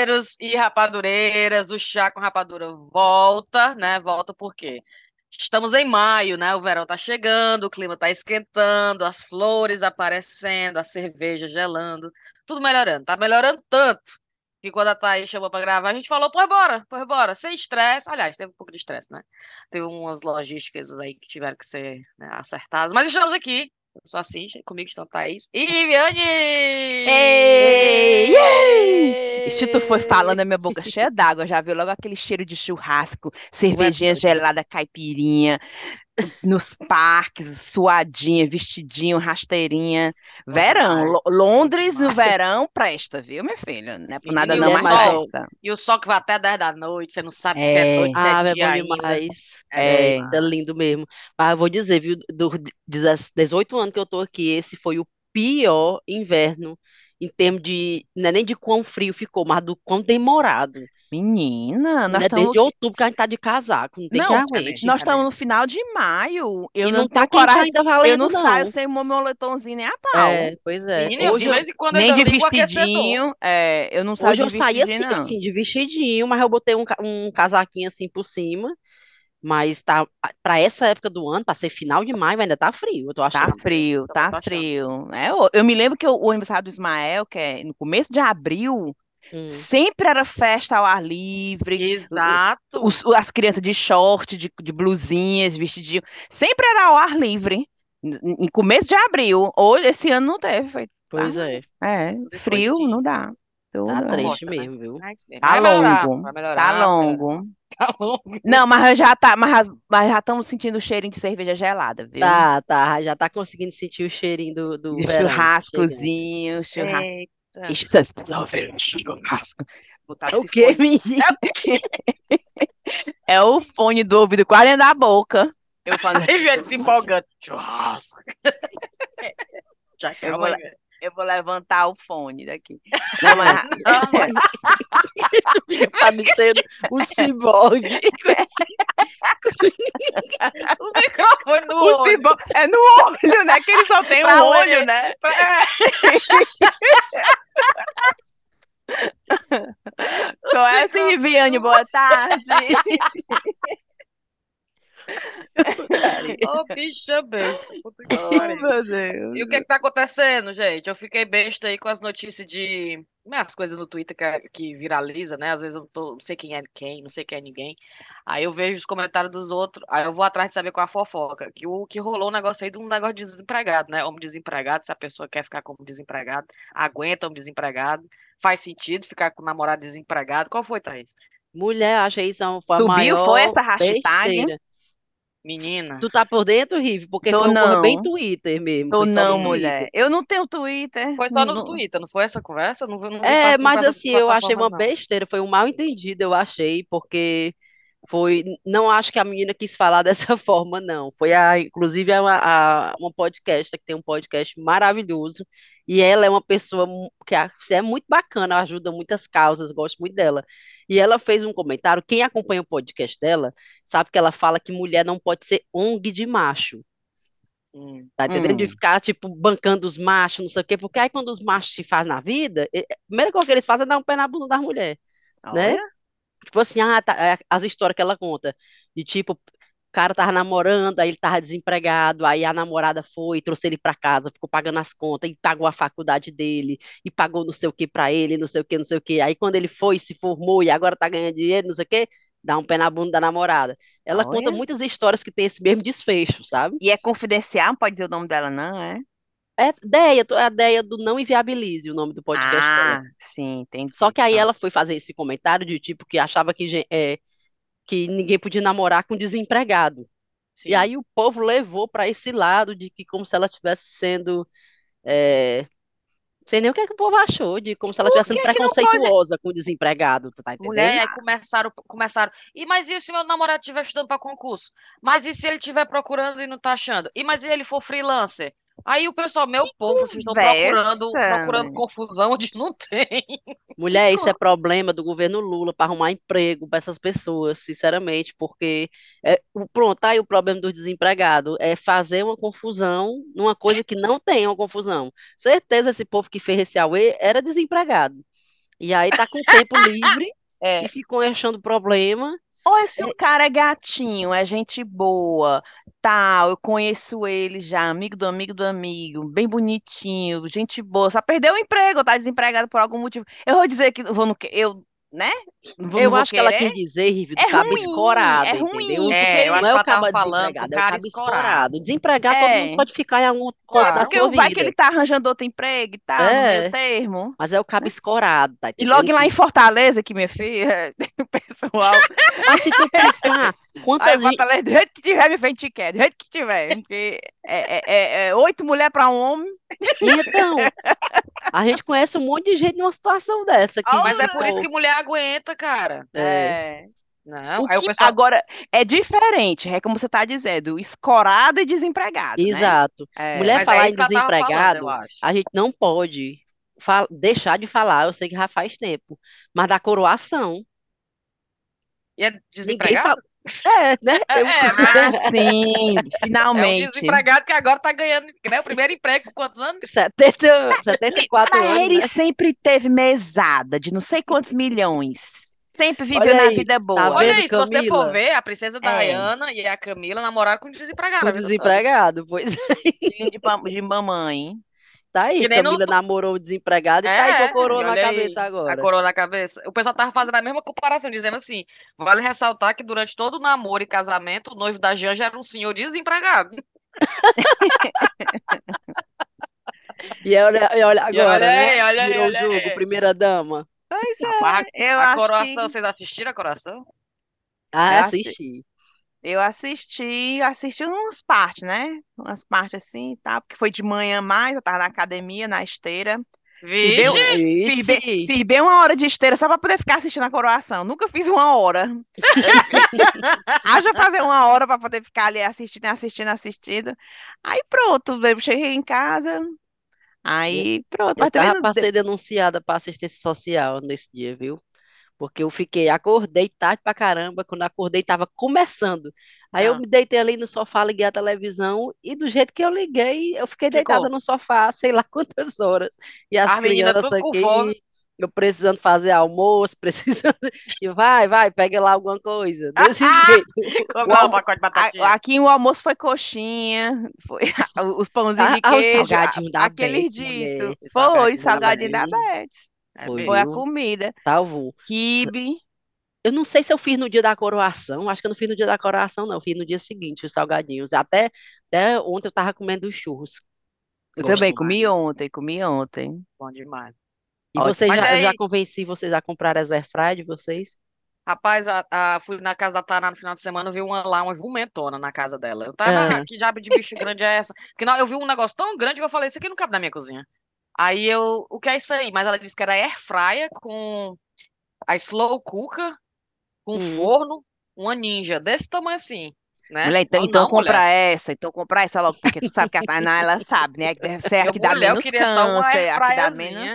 rapadeiros e rapadureiras, o chá com rapadura volta, né? Volta por quê? Estamos em maio, né? O verão tá chegando, o clima tá esquentando, as flores aparecendo, a cerveja gelando, tudo melhorando. Tá melhorando tanto que quando a Thaís chamou para gravar, a gente falou, pô, bora, pô, bora, sem estresse. Aliás, teve um pouco de estresse, né? Teve umas logísticas aí que tiveram que ser né, acertadas. Mas estamos aqui. Eu sou a Cintia, comigo estão Thaís e Viviane! Ei! Ei! Se tu foi falando, a minha boca cheia d'água, já viu logo aquele cheiro de churrasco, cervejinha gelada, caipirinha, nos parques, suadinha, vestidinho, rasteirinha. Verão, Londres no verão presta, viu, minha filha? Não é por nada não, é mas presta. E o sol que vai até 10 da noite, você não sabe é. se é noite, se é ah, é bom demais. É. é. é lindo mesmo. Mas eu vou dizer, viu, dos 18 anos que eu tô aqui, esse foi o pior inverno em termos de, não é nem de quão frio ficou, mas do quão demorado. Menina, nós é estamos... desde outubro que a gente tá de casaco, não tem não, que aguentar. Nós estamos no final de maio. Eu e não, não tá coragem ainda valendo, Eu não, não. saio sem o meu moletomzinho nem a pau. É, pois é. Menina, Hoje eu, eu, nem de vestidinho, é, eu não saio Hoje eu saí assim, assim, de vestidinho, mas eu botei um, um casaquinho assim por cima. Mas tá para essa época do ano, para ser final de maio, ainda tá frio, eu tô tá achando. Tá frio, tá frio. É, eu, eu, me lembro que o, o aniversário do Ismael, que é no começo de abril, Hum. Sempre era festa ao ar livre. Exato. Os, as crianças de short, de, de blusinhas, vestidinho. Sempre era ao ar livre. Em começo de abril. Hoje, esse ano não teve. Foi, pois tá, é. É, frio, não dá. Tudo. Tá triste mesmo, viu? Tá longo. Vai melhorar, tá longo. Tá longo. Não, mas já tá, mas, mas já estamos sentindo o cheirinho de cerveja gelada, viu? Tá, tá. Já tá conseguindo sentir o cheirinho do, do verão. Churrascozinho, churrasco. É churrasco. O que? É o fone do ouvido quase dentro da boca. Eu falei, ele se empolgando. Churrasco. Já que eu, vou, eu vou levantar o fone daqui. Não, mas... me sendo um ciborgue. o microfone no o olho. É no olho, né? Que ele só tem pra um olho, olho né? É assim, Viviane? Boa tarde. Ô, oh, bicha besta. Puta que oh, meu Deus. E o que é que tá acontecendo, gente? Eu fiquei besta aí com as notícias de. Né, as coisas no Twitter que, que viraliza, né? Às vezes eu tô, não sei quem é quem, não sei quem é ninguém. Aí eu vejo os comentários dos outros, aí eu vou atrás de saber qual é a fofoca. Que o que rolou um negócio aí de um negócio de desempregado, né? Homem desempregado, se a pessoa quer ficar como desempregado, aguenta um desempregado. Faz sentido ficar com o namorado desempregado. Qual foi, Thaís? Mulher, achei isso foi a Subiu, maior foi essa hashtag? Besteira. Menina. Tu tá por dentro, Rive? Porque Tô foi uma coisa bem Twitter mesmo. Tô não, no mulher. Twitter. Eu não tenho Twitter. Foi só no Twitter, não foi essa conversa? Não, não, não É, não mas assim, eu achei uma não. besteira, foi um mal entendido, eu achei, porque foi, não acho que a menina quis falar dessa forma, não. Foi a, inclusive, é uma, a, uma podcast que tem um podcast maravilhoso, e ela é uma pessoa que é muito bacana, ajuda muitas causas, gosto muito dela. E ela fez um comentário, quem acompanha o podcast dela, sabe que ela fala que mulher não pode ser ONG de macho. Hum. Tá entendendo? De Hum. ficar, tipo, bancando os machos, não sei o quê, porque aí quando os machos se fazem na vida, a primeira coisa que eles fazem é dar um pé na bunda das mulheres, né? Tipo assim, ah, tá, é, as histórias que ela conta, de tipo, cara tava namorando, aí ele tava desempregado, aí a namorada foi, trouxe ele pra casa, ficou pagando as contas, e pagou a faculdade dele, e pagou não sei o que pra ele, não sei o que, não sei o que. Aí quando ele foi, se formou, e agora tá ganhando dinheiro, não sei o que, dá um pé na bunda da namorada. Ela conta Olha. muitas histórias que tem esse mesmo desfecho, sabe? E é confidencial, não pode dizer o nome dela, não, é? É ideia, é a ideia do Não Inviabilize, o nome do podcast dela. Ah, sim, entendi. Só que aí Tá. ela foi fazer esse comentário de tipo que achava que, é, que ninguém podia namorar com desempregado. E Sim. aí o povo levou para esse lado de que como se ela estivesse sendo, é, não sei nem o que é que o povo achou, de como se ela estivesse sendo pode? preconceituosa com o desempregado, tu tá Mulher, entendendo? aí começaram, começaram. E mas e se meu namorado estiver estudando para concurso? Mas e se ele estiver procurando e não tá achando? E mas e ele for freelancer? Aí o pessoal, meu povo, vocês estão procurando, procurando confusão onde não tem. Mulher, isso é problema do governo Lula para arrumar emprego para essas pessoas, sinceramente, porque é, pronto, tá aí o problema do desempregado, é fazer uma confusão numa coisa que não tem uma confusão. Certeza esse povo que fez esse auê era desempregado. E aí tá com tempo livre É. e ficam achando problema. Olha, se o cara é gatinho, é gente boa, tal, eu conheço ele já, amigo do amigo do amigo, bem bonitinho, gente boa, só perdeu o emprego, tá desempregado por algum motivo. Eu vou dizer que vou no que eu, né? Não Eu acho que ela quis dizer, Rive, do É cabo ruim, escorado, é ruim. entendeu? É, acho não é o ela tava cabo desempregado, do é o cabo escorado. Desempregado, todo É. mundo pode ficar em algum Claro. da Porque sua vai que vida. ele tá arranjando outro emprego e tal, no É. meio termo. Mas é o cabo escorado, tá E entendendo? logo lá em Fortaleza, que minha filha, o pessoal, Mas se tu pensar, quantas aí gente... Fortaleza, do jeito que tiver, minha frente quer, do jeito que tiver, porque é, é, é- é oito mulheres para um homem, Então, a gente conhece um monte de gente numa situação dessa. Que, Mas é tipo, por isso que mulher aguenta, cara. é, Não, O aí o que- pessoal. Agora, é diferente, é como você está dizendo, escorado e desempregado, né? Exato. É. Mulher falar é em ela tava desempregado, falando, a gente não pode deixar de falar, eu sei que já faz tempo, mas da coroação. E é Ninguém desempregado? fala. É, né? Tem um- É, Sim, É um finalmente. desempregado que agora tá ganhando né, o primeiro emprego com quantos anos? 70, 74 Pra anos, ele né? sempre teve mesada de não sei quantos milhões. Sempre viveu Olha na vida tá boa. Olha vendo, aí, se você for ver, a princesa É. Diana e a Camila namoraram com desempregado. O a vida toda. desempregado, pois é. De, de mamãe. Tá aí, Camila no- namorou o desempregado e tá aí com a coroa na olha aí, cabeça A agora. coroa na cabeça. O pessoal tava fazendo a mesma comparação, dizendo assim: vale ressaltar que durante todo o namoro e casamento, o noivo da Janja era um senhor desempregado. E olha, e olha E agora, olha né? aí, olha aí, Virou olha jogo, aí. primeira dama. Pois A, é, eu a acho coroação, que vocês assistiram a coração? Ah, É, assisti. Eu assisti, assisti umas partes, né? Umas partes assim e tal, porque foi de manhã mais, eu tava na academia, na esteira. Vixe! Fiz bem, uma hora de esteira só pra poder ficar assistindo a coroação. Nunca fiz uma hora. Haja fazer uma hora pra poder ficar ali assistindo, assistindo, assistindo. Aí pronto, eu cheguei em casa. Aí pronto, eu mas também tava deu- ser denunciada pra assistência social nesse dia, viu? Porque eu fiquei, acordei tarde pra caramba, quando acordei tava começando. Aí eu Ah. me deitei ali no sofá, liguei a televisão e do jeito que eu liguei, eu fiquei Ficou. deitada no sofá, sei lá quantas horas. E as meninas crianças aqui, eu precisando fazer almoço, precisando. E vai, vai, pega lá alguma coisa. Desse jeito. Come lá um pacote de A- batatinha. Aqui o almoço foi coxinha, foi os pãozinhos de Ah, ah, o queijo, salgadinho da aquele Beth, dito. mulher. Foi, Salgadinho salgadinho da. É Foi, mesmo. Foi a viu? comida. Tava. Quibe. Eu não sei se eu fiz no dia da coroação, acho que eu não fiz no dia da coroação, não. Eu fiz no dia seguinte, os salgadinhos. Até, até ontem eu tava comendo os churros. Eu Gosto também mais. comi ontem, comi ontem. Bom demais. E Ótimo. vocês Mas já, já convenci vocês a comprar as airfryer de vocês? Rapaz, a, a- fui na casa da Tana no final de semana, vi uma lá, uma jumentona na casa dela. Eu tava, ah, que diabo de bicho grande é essa? Porque não, eu vi um negócio tão grande que eu falei, isso aqui não cabe na minha cozinha. Aí eu, o que é isso aí? Mas ela disse que era air fryer com a slow cooker, com Hum. forno, uma ninja desse tamanho assim, né? Mulher, então, Não, então não, compra mulher. essa, então compra essa logo, porque tu sabe que a Tainá, ela sabe, né? Que deve ser a que dá mulher, menos câncer, air a que dá menos.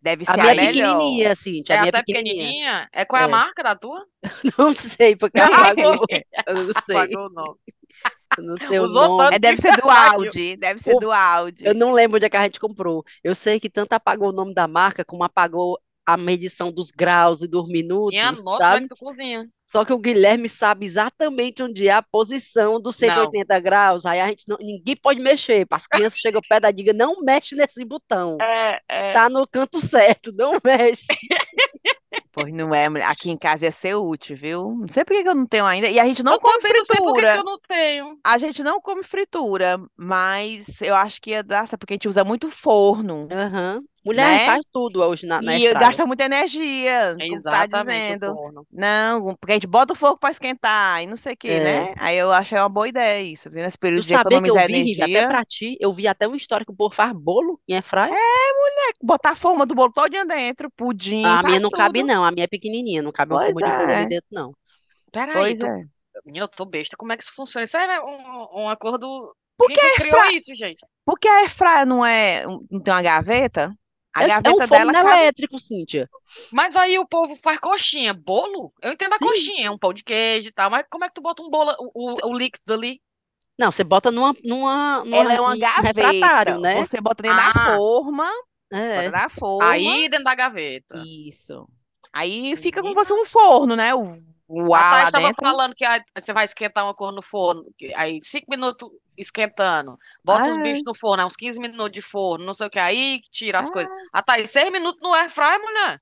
Deve A ser minha a é melhor. pequenininha, Cintia, É a minha é pequenininha. pequenininha. É qual é a É. marca da tua? Não sei, porque apagou. Eu não sei, Apagou o nome. Eu não sei o Usou nome. É, deve ser do. Audi, deve ser O- do Audi. Eu não lembro onde é que a gente comprou. Eu sei que tanto apagou o nome da marca, como apagou a medição dos graus e dos minutos, Minha nossa, é sabe? cozinha? Só que o Guilherme sabe exatamente onde é a posição dos 180 graus. Aí a gente não, ninguém pode mexer. As crianças chegam perto da diga, não mexe nesse botão. É, é. Tá no canto certo, não mexe. Pois não é, mulher. Aqui em casa ia ser útil, viu? Não sei por que eu não tenho ainda. E a gente não eu come também não sei por que fritura. eu não tenho. A gente não come fritura, mas eu acho que ia dar, sabe? Porque a gente usa muito forno, Aham. Mulher né? faz tudo hoje na, na E airfryer. gasta muita energia, como tá dizendo. Não, porque a gente bota o fogo para esquentar e não sei o que, É. né? Aí eu achei uma boa ideia isso, viu? Nesse Tu período de sabia que eu vi, Rive, até energia, pra ti, eu vi até um histórico, o povo faz bolo em airfryer. botar a forma do bolo todinho dentro, pudim, a minha não cabe tudo. não, a minha é pequenininha, não cabe uma Pois forma de bolo ali é. dentro não. Peraí, Pois tu... é. Menina, eu tô besta. Como é que isso funciona? Isso é um, um acordo. Por Quem que que criou isso, gente? Porque a airfryer não é, não tem uma gaveta? A É, é gaveta um dela forno cabe elétrico, Cíntia. Mas aí o povo faz coxinha, bolo? Eu entendo a Sim. coxinha, um pão de queijo e tal, mas como é que tu bota um bolo, o, o, o líquido ali? Não, você bota numa, numa, numa Ela é uma um gaveta. refratário, né? Você bota dentro da Ah. forma, É. Bota na forma. Aí dentro da gaveta. Isso. Aí fica como se fosse um forno, né? O, o A ar lá Thaís tava dentro. falando que ah, você vai esquentar uma cor no forno. que- Aí, cinco minutos esquentando. Bota os Ah. bichos no forno, é uns 15 minutos de forno, não sei o que. Aí tira as Ah. coisas. A Thaís, seis minutos no air fry, mulher.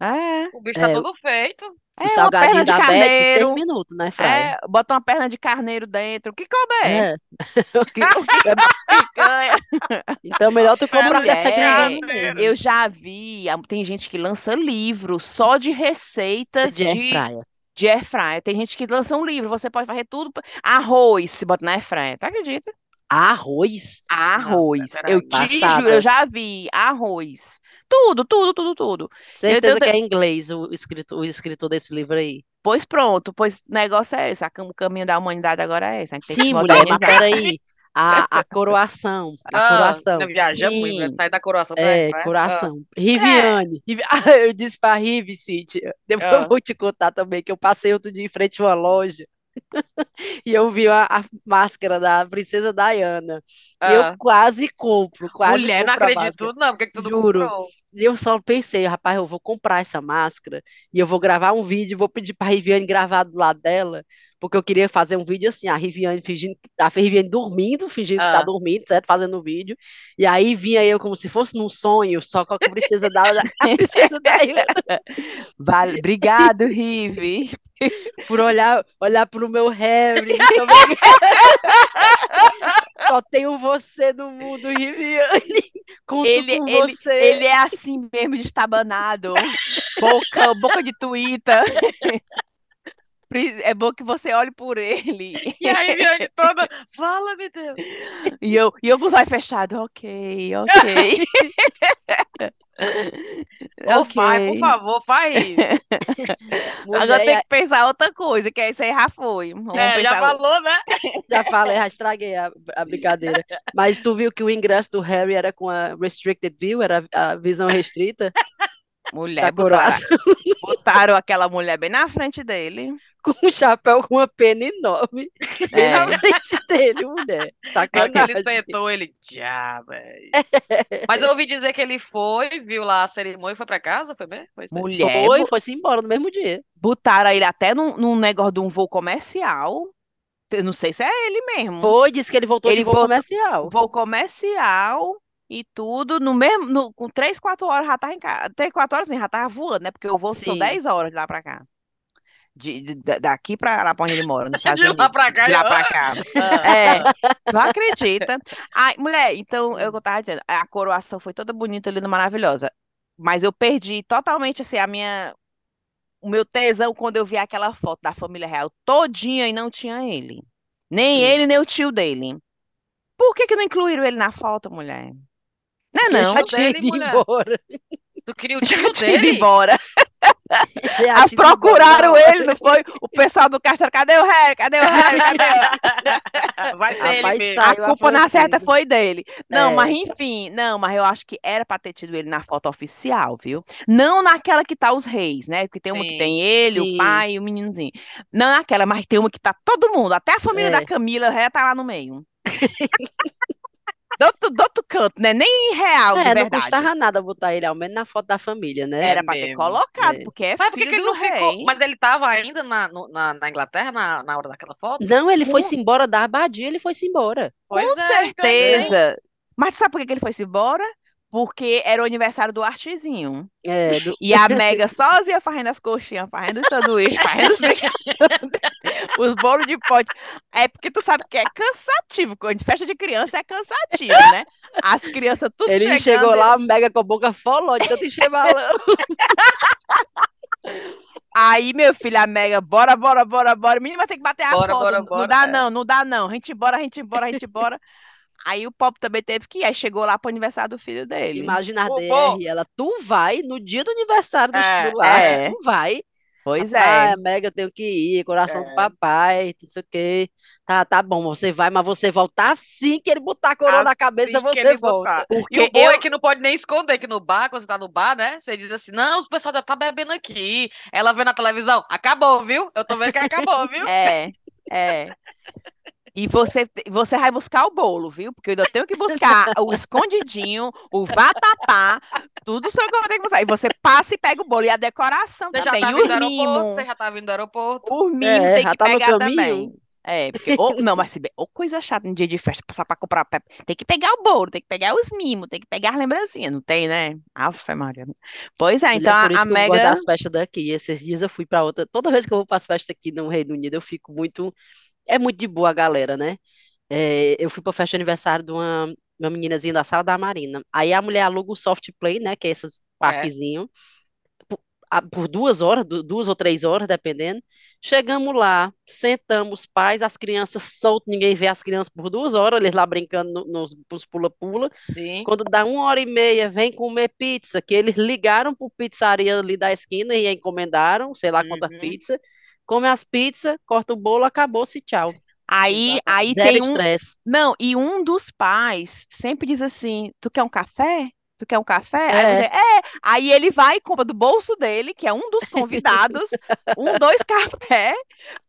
É. O bicho É. tá todo feito. O É, uma salgadinho da Beth, seis minutos, né, Fraia? É, bota uma perna de carneiro dentro. O que couber? É. Picanha. Então, melhor tu comprar Mulher, dessa mesmo. Eu já vi, tem gente que lança livro só de receitas De de. De air fryer. Tem gente que lança um livro, você pode fazer tudo. Arroz, se bota na air fryer. Tu acredita? Arroz. Arroz. peraí, Eu te juro, eu já vi arroz. Tudo, tudo, tudo, tudo. Certeza eu- que é inglês o escritor, o escritor desse livro aí. Pois pronto, pois o negócio é esse. O caminho da humanidade agora é esse. Sim, mulher, mas peraí. A, a coroação. A Ah, coroação. viajando muito, né? Sai da coroação pra É, air fryer. coração. Riviane. Rivi- Ah, eu disse pra Rivi, Cíntia. Depois Ah. eu vou te contar também que eu passei outro dia em frente a uma loja e eu vi a, a máscara da Princesa Diana. Ah. eu quase compro, quase Mulher, não compro a acredito, não. Por que que tu não Juro. comprou? E eu só pensei, rapaz, eu vou comprar essa máscara e eu vou gravar um vídeo, vou pedir pra Riviane gravar do lado dela, porque eu queria fazer um vídeo assim, a Riviane fingindo, a Riviane dormindo, fingindo que tá Ah. dormindo, certo? Fazendo o vídeo. E aí vinha eu como se fosse num sonho, só com a princesa da a princesa Diana, Vale, obrigado, Rive. por olhar, olhar pro meu Harry. Só tenho você no mundo, Riviane. Conto Ele, com ele, você. ele é assim mesmo, de estabanado. Boca, boca de tuita. É bom que você olhe por ele. E aí, Viane toda, fala, meu Deus. E eu, e eu com os olhos fechados. Ok, ok. Ô, faz, por favor, faz. Agora tem que pensar outra coisa, que isso aí já foi. Vamos É, já falou, né? Já falei, já estraguei a, a brincadeira. Mas tu viu que o ingresso do Harry era com a restricted view, era a visão restrita? Mulher, botaram, coroação. botaram aquela mulher bem na frente dele. Com um chapéu com uma pena enorme. Bem na É. frente dele, mulher. É que ele tentou, ele, já, velho. Mas eu ouvi dizer que ele foi, viu lá a cerimônia e foi pra casa, foi bem? Foi. Mulher, Foi, foi-se embora no mesmo dia. botaram ele até num, num negócio de um voo comercial. Eu não sei se é ele mesmo. Foi, disse que ele voltou Ele de voo comercial. Voo comercial e tudo, no mesmo, no- com 3, 4 horas já tava em casa. 3, 4 horas sim, já tava voando, né? Porque o voo são. 10 horas de lá pra cá. De, de- da- daqui pra lá pra onde ele mora, nos Estados De lá Unidos. pra cá, De lá eu- pra cá. Ah, É, não acredita. Ai, mulher, então, é eu tava dizendo, a coroação foi toda bonita, linda, maravilhosa. Mas eu perdi totalmente, assim, a minha, o meu tesão quando eu vi aquela foto da família real todinha e não tinha ele. Nem Sim. ele, nem o tio dele. Por que que não incluíram ele na foto, mulher? Não é não? já tinha dele, ido embora. Tu queria o tio Ele dele? embora. Ele já Ah, tinha ido embora procuraram na hora. ele, não foi? O pessoal do castelo, cadê o Harry? Cadê o Harry? Cadê o Vai ser Rapaz, ele. A a culpa na certa foi dele. Não, É. mas enfim, não, mas eu acho que era pra ter tido ele na foto oficial, viu? Não naquela que tá os reis, né? Porque tem uma que Sim. tem ele, Sim. o pai e o meninozinho. Não naquela, mas tem uma que tá todo mundo, até a família É. da Camila já tá lá no meio. Do, outro, do outro canto, né? Nem real, É, não custava nada botar ele, ao menos na foto da família, né? Era pra ter colocado, É. porque é Mas filho que ele do não ficou? rei. Mas ele tava ainda na, no- na, na Inglaterra na, na hora daquela foto? Não, ele foi-se embora da abadia, ele foi-se embora. Com Pois é, então, certeza. Mas sabe por que que ele foi-se embora? Porque era o aniversário do Artezinho. É, do- E a Mega sozinha fazendo as coxinhas, fazendo os sanduíches, fazendo os, bolos de pote. É porque tu sabe que é cansativo. Quando festa de criança é cansativo, né? As crianças tudo ele chegando. chegou lá, mega com a boca foló, de tanto encher balão. Aí, meu filho, a Mega, bora, bora, bora, bora. Menino vai ter que bater a Bora, foto. bora, Não bora, dá é. não, não dá não. A gente embora, a gente embora, a gente embora. Aí o Pop também teve que ir. Aí chegou lá pro aniversário do filho dele. Imagina a Pô, DR, ela, tu vai no dia do aniversário do, É, do Lar, é. tu vai. Pois Ah, é. Mega, eu tenho que ir, coração do É. papai, não sei o quê. Tá, tá bom, você vai, mas você volta assim que ele botar a coroa na cabeça, Assim você volta. botar. E Porque o bom eu, é que não pode nem esconder que no bar, quando você tá no bar, né? Você diz assim, não, o pessoal já tá bebendo aqui. Ela vê na televisão, acabou, viu? Eu tô vendo que acabou, viu? É, é. E você, você vai buscar o bolo, viu? Porque eu ainda tenho que buscar o escondidinho, o vatapá, tudo isso que eu tenho que buscar. E você passa e pega o bolo. E a decoração Você já também. tá e vindo do aeroporto? Você já tá vindo do aeroporto? O mimo É, tem já que tá no pegar caminho. também. É, porque, ou, não, mas se bem, ou coisa chata no dia de festa, passar pra comprar, tem que pegar o bolo, tem que pegar os mimos, tem que pegar as lembrancinhas, não tem, né? Aff, Maria. Pois é, Mulher, então por a, isso a que eu gosto Mega, das festas daqui. Esses dias eu fui para outra. Toda vez que eu vou para as festas aqui no Reino Unido, eu fico muito. É muito de boa a galera, né? É, eu fui para festa de aniversário de uma, uma meninazinha da Sala da Marina. Aí a mulher aluga o soft play, né? Que é esses parquezinhos. Por, por duas horas, du- duas ou três horas, dependendo. Chegamos lá, sentamos, os pais, as crianças soltas, ninguém vê as crianças por duas horas, eles lá brincando no- nos nos pula-pula. Sim. Quando dá uma hora e meia, vem comer pizza, que eles ligaram para pizzaria ali da esquina e encomendaram, sei lá quantas Uhum. pizzas, come as pizzas, corta o bolo, acabou-se, tchau. aí, aí Zero tem um, estresse. não, e um dos pais sempre diz assim, tu quer um café? Tu quer um café? Aí, É. você, é. Aí ele vai e compra do bolso dele, que é um dos convidados, um, dois café,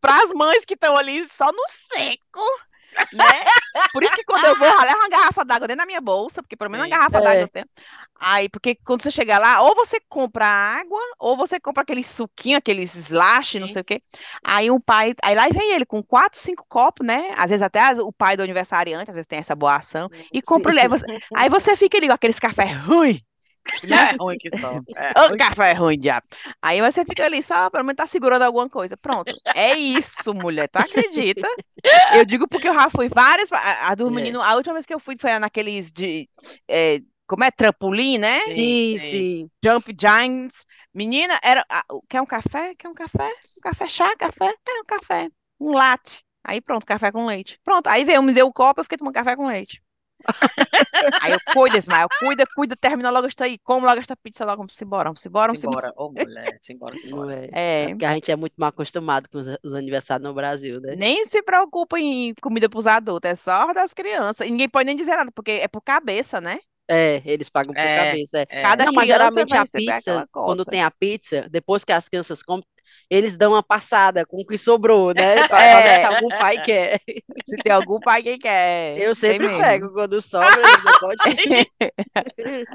para as mães que estão ali só no seco, né? Por isso que quando eu vou, eu levo uma garrafa d'água dentro da minha bolsa, porque pelo menos uma garrafa É. d'água eu tenho. Aí, porque quando você chegar lá, ou você compra água, ou você compra aquele suquinho, aqueles slash, não sei o quê. Aí o pai, aí lá vem ele com quatro, cinco copos, né? Às vezes até as- o pai do aniversariante, às vezes tem essa boa ação, e compra e leva. Aí você fica ali com aqueles café ruim, né? É ruim que só. É ruim. café ruim, diabo. Aí você fica ali só, pelo menos tá segurando alguma coisa. Pronto. É isso, mulher. Tu acredita? Eu digo porque eu já fui várias. A, a do É. menino, a última vez que eu fui foi naqueles de. é, como é? Trampolim, né? Sim, Sim, sim. Jump Giants. Menina, era. ah, Quer um café? Quer um café? Um café chá? Café? É um café. Um latte. Aí pronto, café com leite. Pronto. Aí veio, me deu o copo, eu fiquei tomando café com leite. Aí eu cuido, Ismael, cuida, cuida, termina logo esta aí, come logo esta pizza logo, vamos embora, vamos embora, vamos embora. Ô, mulher. Simbora, Não simbora. é. É É, porque a gente é muito mal acostumado com os, os aniversários no Brasil, né? nem se preocupa em comida pros adultos, é só das crianças. E ninguém pode nem dizer nada, porque é por cabeça, né? É, eles pagam por É, cabeça. é. é. Cada Não, mas geralmente a pizza, quando tem a pizza, depois que as crianças comem, eles dão uma passada com o que sobrou, né? Pra, É. ver se algum pai quer. Se tem algum pai que quer, Eu sempre mesmo. pego quando sobra, você pode.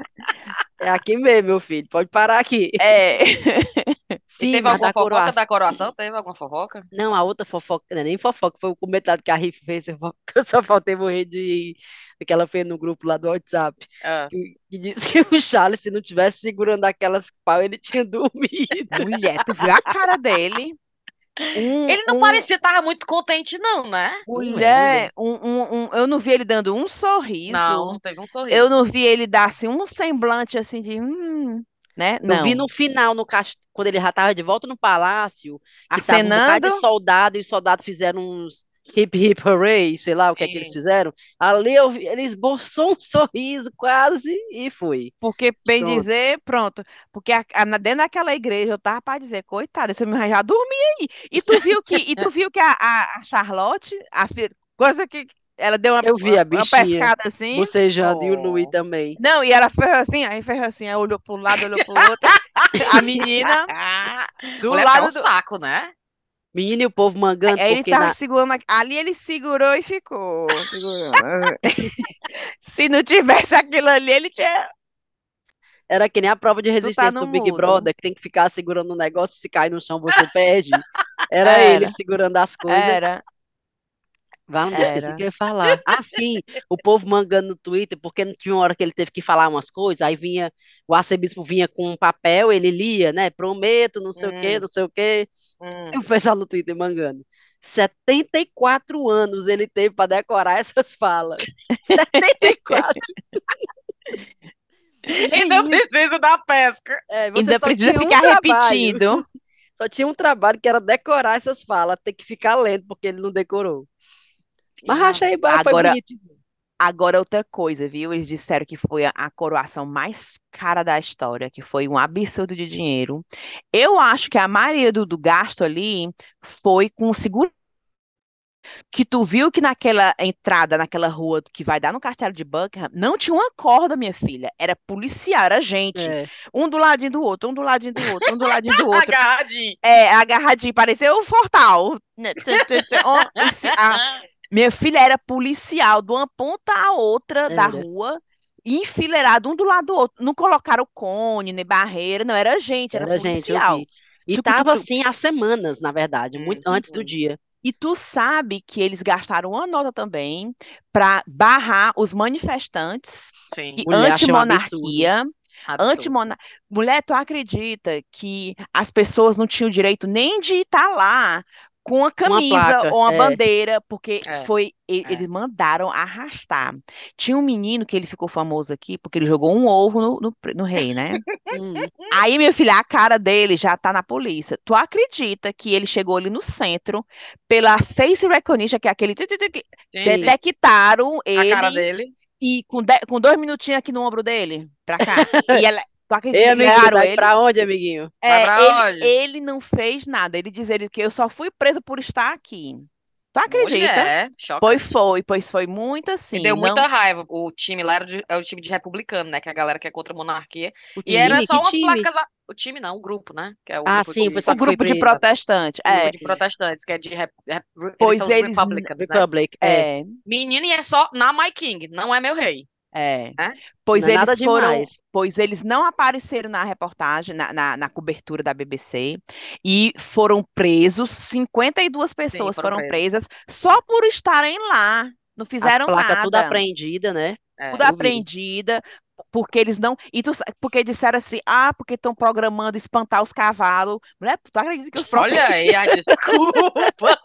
É aqui mesmo, meu filho, pode parar aqui. É. E Sim, teve mas alguma da fofoca coroação. da coroação? Teve alguma fofoca? Não, a outra fofoca, não é nem fofoca, foi o comentário que a Riff fez, eu só faltei morrer de que ela fez no grupo lá do WhatsApp, Ah. que, que disse que o Charles, se não tivesse segurando aquelas pau, ele tinha dormido. Mulher, tu viu a cara dele? Um, Ele não um- parecia estar muito contente, não, né? Mulher, um, um, um- eu não vi ele dando um sorriso. Não, não teve um sorriso. Eu não vi ele dar assim um semblante assim de hum, né? Eu vi Não. no final, no cast... quando ele já estava de volta no palácio, que tava um Acenando. de soldado e os soldados fizeram uns hip hip hooray, sei lá o que é que eles Sim. fizeram. Ali eu vi, ele esboçou um sorriso quase e foi. Porque, bem Pronto. dizer, pronto. Porque a- a- dentro daquela igreja eu tava para dizer, coitada, esse menino já dormia aí. E tu viu que, e tu viu que a, a, Charlotte, a coisa que ela deu uma, Eu vi uma, a uma bichinha pescada assim. bocejando e o Louis Oh. também. Não, e ela fez assim, aí fez assim, aí olhou para um lado, olhou para o outro. A menina do mulher tá lado um do. saco, né? Menino e o povo mangando, Aí ele porque tava na- segurando. Ali ele segurou e ficou. Se não tivesse aquilo ali, ele tinha. era que nem a prova de tá resistência no do Big mudo. Brother, que tem que ficar segurando um negócio, se cai no chão você perde. Era Era. ele segurando as coisas. Era. Vale, não esqueci o que eu ia falar. Ah, sim, o povo mangando no Twitter, porque não tinha uma hora que ele teve que falar umas coisas, aí vinha, o arcebispo vinha com um papel, ele lia, né? Prometo, não sei o quê, Hum. não sei o quê. Hum. E o pessoal no Twitter mangando. 74 anos ele teve para decorar essas falas. 74. Ainda precisa da pesca. É, você Ainda só precisa um ficar trabalho. repetindo. Só tinha um trabalho que era decorar essas falas, ter que ficar lendo porque ele não decorou. Mas achei, foi Agora- bonito. Agora, outra coisa, viu? Eles disseram que foi a, a coroação mais cara da história, que foi um absurdo de dinheiro. Eu acho que a maioria do, do gasto ali foi com o seguro. Que tu viu que naquela entrada, naquela rua que vai dar no castelo de Buckingham, não tinha uma corda, minha filha. Era policial, era gente. É. Um do ladinho do outro, um do ladinho do outro, um do ladinho do outro. Agarradinho. É, agarradinho, parecia o Fortal. Minha filha era policial de uma ponta à outra da Era. rua, enfileirado um do lado do outro. Não colocaram cone, nem barreira, não, era gente, era Era gente, policial. vi. E Tucu, tava tucu. assim há semanas, na verdade, muito Uhum. antes do dia. E tu sabe que eles gastaram uma nota também para barrar os manifestantes anti-monarquia. Antimona... Mulher, tu acredita que as pessoas não tinham direito nem de estar lá com uma camisa placa, ou uma é. bandeira, porque É, foi e- é. eles mandaram arrastar. Tinha um menino que ele ficou famoso aqui porque ele jogou um ovo no, no, no rei, né? Hum. Aí, minha filha, a cara dele já tá na polícia. Tu acredita que ele chegou ali no centro pela face recognition, que é aquele Sim. detectaram A cara ele dele. e com, de- com dois minutinhos aqui no ombro dele, pra cá. E ela, tu acredita Ei, que amiguinho, ele? pra onde, amiguinho? É, pra ele, onde? ele não fez nada. Ele diz ele que eu só fui preso por estar aqui. Tu acredita? Mulher, chocante. Pois foi, pois foi muito assim. Me deu não- muita raiva. O time lá era de- é o time de republicano, né? Que é a galera que é contra a monarquia. O E era time? só Que uma time? placa. lá- O time não, o grupo, né? Que é o Ah, grupo sim, o de, pessoal o grupo de preso. protestante. grupo É, de protestantes, que é de rep, rep, eles Pois eles- republicans, né? Republic, é. é, Menino, e é só na My King, não é meu rei. É. É? Pois é eles foram, demais. pois eles não apareceram na reportagem, na, na, na cobertura da BBC, e foram presos, 52 pessoas foram foram presas só por estarem lá. Não As fizeram placas tudo nada. apreendida, né? É. tudo apreendida, porque eles não. E tu, porque disseram assim, ah, porque estão programando espantar os cavalos. Mulher, tu acredita que os Olha protestantes, aí a desculpa.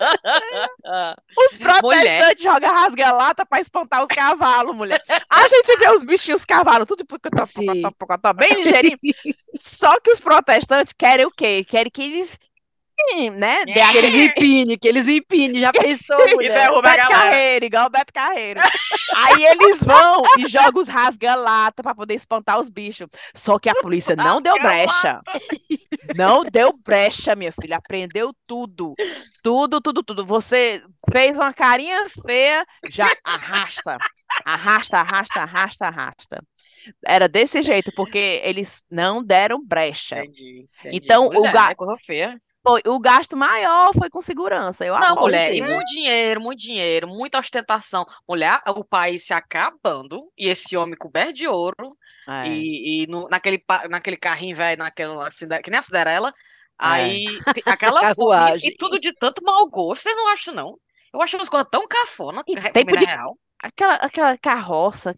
os protestantes jogam rasga-lata pra espantar os cavalos, mulher. A gente vê os bichinhos, os cavalos, tudo Sim. pocotó, pocotó, bem ligeirinho. Só que os protestantes querem o quê? Querem que eles, sim, né, aquele eles empinem, que eles empinem, já pensou, mulher? a Beto. Carreiro, igual o Beto Carreiro. Aí eles vão e jogam os rasga-lata pra poder espantar os bichos. Só que a polícia não deu brecha. Não deu brecha, minha filha. Aprendeu tudo. Tudo, tudo, tudo. Você fez uma carinha feia, já arrasta. Arrasta, arrasta, arrasta, arrasta. Era desse jeito, porque eles não deram brecha. Entendi, entendi. Então, o é, ga- né? Foi, o gasto maior foi com segurança. Eu Não, mulher, e muito dinheiro, muito dinheiro, muita ostentação. Mulher, o país se acabando e esse homem coberto de ouro É. e, e no- naquele, naquele carrinho velho, naquela cinde- que nem a Cinderela, É. aí aquela Carruagem. e, e tudo de tanto mau gosto, vocês não acham não? Eu acho umas coisas tão cafona, que tempo de- real. Aquela, aquela carroça.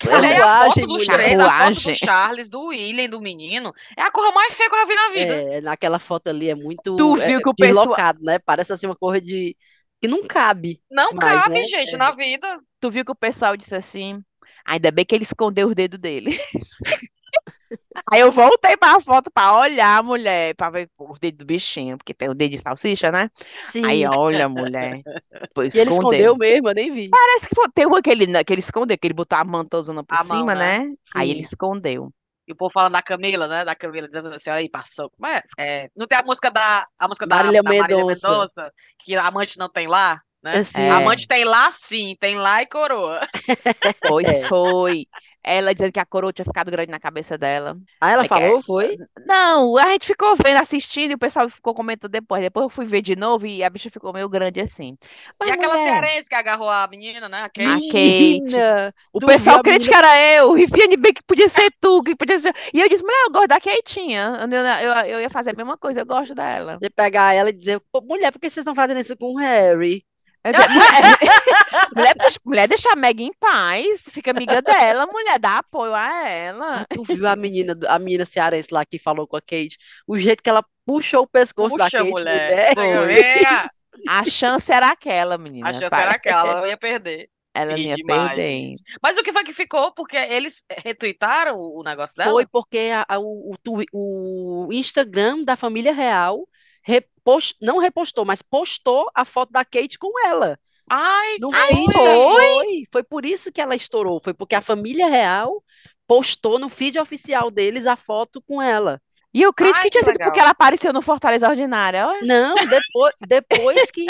Carruagem, a foto Carruagem. do Charles, do William, do menino, é a cor mais feia que eu já vi na vida. É, naquela foto ali é muito Tu é, viu que o pessoal- deslocado, né? Parece assim uma cor de que não cabe. Não Mas, cabe, né, gente, é. na vida. Tu viu que o pessoal disse assim? Ainda bem que ele escondeu os dedos dele. Aí eu voltei para a foto para olhar a mulher, para ver os dedos do bichinho, porque tem o dedo de salsicha, né? Sim. Aí olha, mulher. Pô, E ele escondeu mesmo, eu nem vi. Parece que foi- tem uma que ele, que ele escondeu, que ele botou a mantozona por A mão, cima, né? né? Aí ele escondeu. E o povo falando da Camila, né? Da Camila dizendo assim, olha aí, passou. Como é? É, não tem a música da a música Marília da Marília Mendonça. Que a amante não tem lá, né? É. A amante tem lá sim, tem lá e coroa. Foi, É. foi. Ela dizendo que a coroa tinha ficado grande na cabeça dela. Ah, ela É que- falou, foi? Não, a gente ficou vendo, assistindo, e o pessoal ficou comentando depois. Depois eu fui ver de novo e a bicha ficou meio grande assim. Mas, e aquela mulher, cearense que agarrou a menina, né? A Kate. A Kate. Menina, O pessoal crente que era eu, Riviane bem que podia ser tu, que podia ser. E eu disse, mulher, eu gosto da Keitinha. Eu, eu, eu ia fazer a mesma coisa, eu gosto dela. de pegar ela e dizer, "Pô, mulher, por que vocês estão fazendo isso com o Harry? Eu disse, mulher, mulher, mulher, deixa a Meg em paz, fica amiga dela, mulher, dá apoio a ela. Tu viu a menina, a menina cearense lá que falou com a Kate? O jeito que ela puxou o pescoço da Puxa, Kate, mulher. mulher. A chance era aquela, menina. A chance pai. era aquela, ela ia perder. Ela ia perder. Mas o que foi que ficou? Porque eles retuitaram o negócio dela? Foi porque a- a- o, o, o Instagram da família real repos- não repostou, mas postou a foto da Kate com ela. Ai, No foi. feed dela. Foi. Foi por isso que ela estourou. Foi porque a família real postou no feed oficial deles a foto com ela. E eu creio Ai, que tinha sido legal. porque ela apareceu no Fortaleza Ordinária. ó. Não, depois, depois que,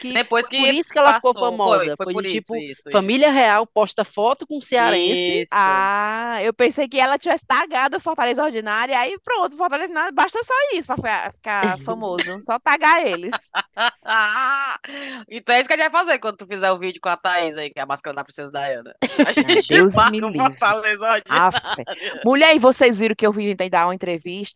que Depois foi que por isso que ela ficou passou, famosa. foi, foi Foi, por de tipo, isso, isso. família real posta foto com cearense. Isso. Ah, eu pensei que ela tivesse tagado o Fortaleza Ordinária, aí pronto, Fortaleza Ordinária, basta só isso pra fi- ficar famoso. Só tagar eles. Então é isso que a gente vai fazer quando tu fizer o vídeo com a Thaís aí, que é a máscara da Princesa Diana. A gente Deus me marca o livre. Fortaleza Ordinária. Mulher, e vocês viram que eu vim tentar dar uma entrevista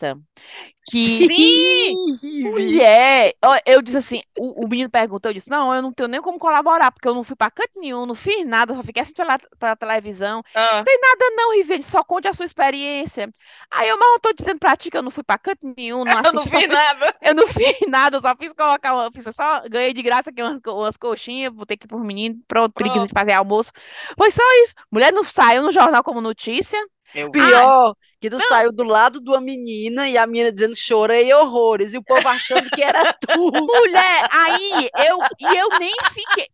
que Mulher, ó, eu disse assim, o, o menino perguntou, eu disse, não, eu não tenho nem como colaborar, porque eu não fui pra canto nenhum, não fiz nada, só fiquei assistindo pela, pela televisão. Ah, Nada não, Rivi, só conte a sua experiência. Aí eu, mas eu tô dizendo pra ti que eu não fui pra canto nenhum, não eu não assisti, só vi fiz- nada. eu não fiz nada, eu só fiz colocar uma, fiz só, ganhei de graça aqui umas, umas coxinhas, botei aqui menino, pronto, preguiça de fazer almoço. Foi só isso. Mulher não saiu no jornal como notícia. Eu vi. Pior, que tu saiu do lado de uma menina e a menina dizendo chorei horrores, e o povo achando que era tu. Mulher, aí eu e eu nem fiquei.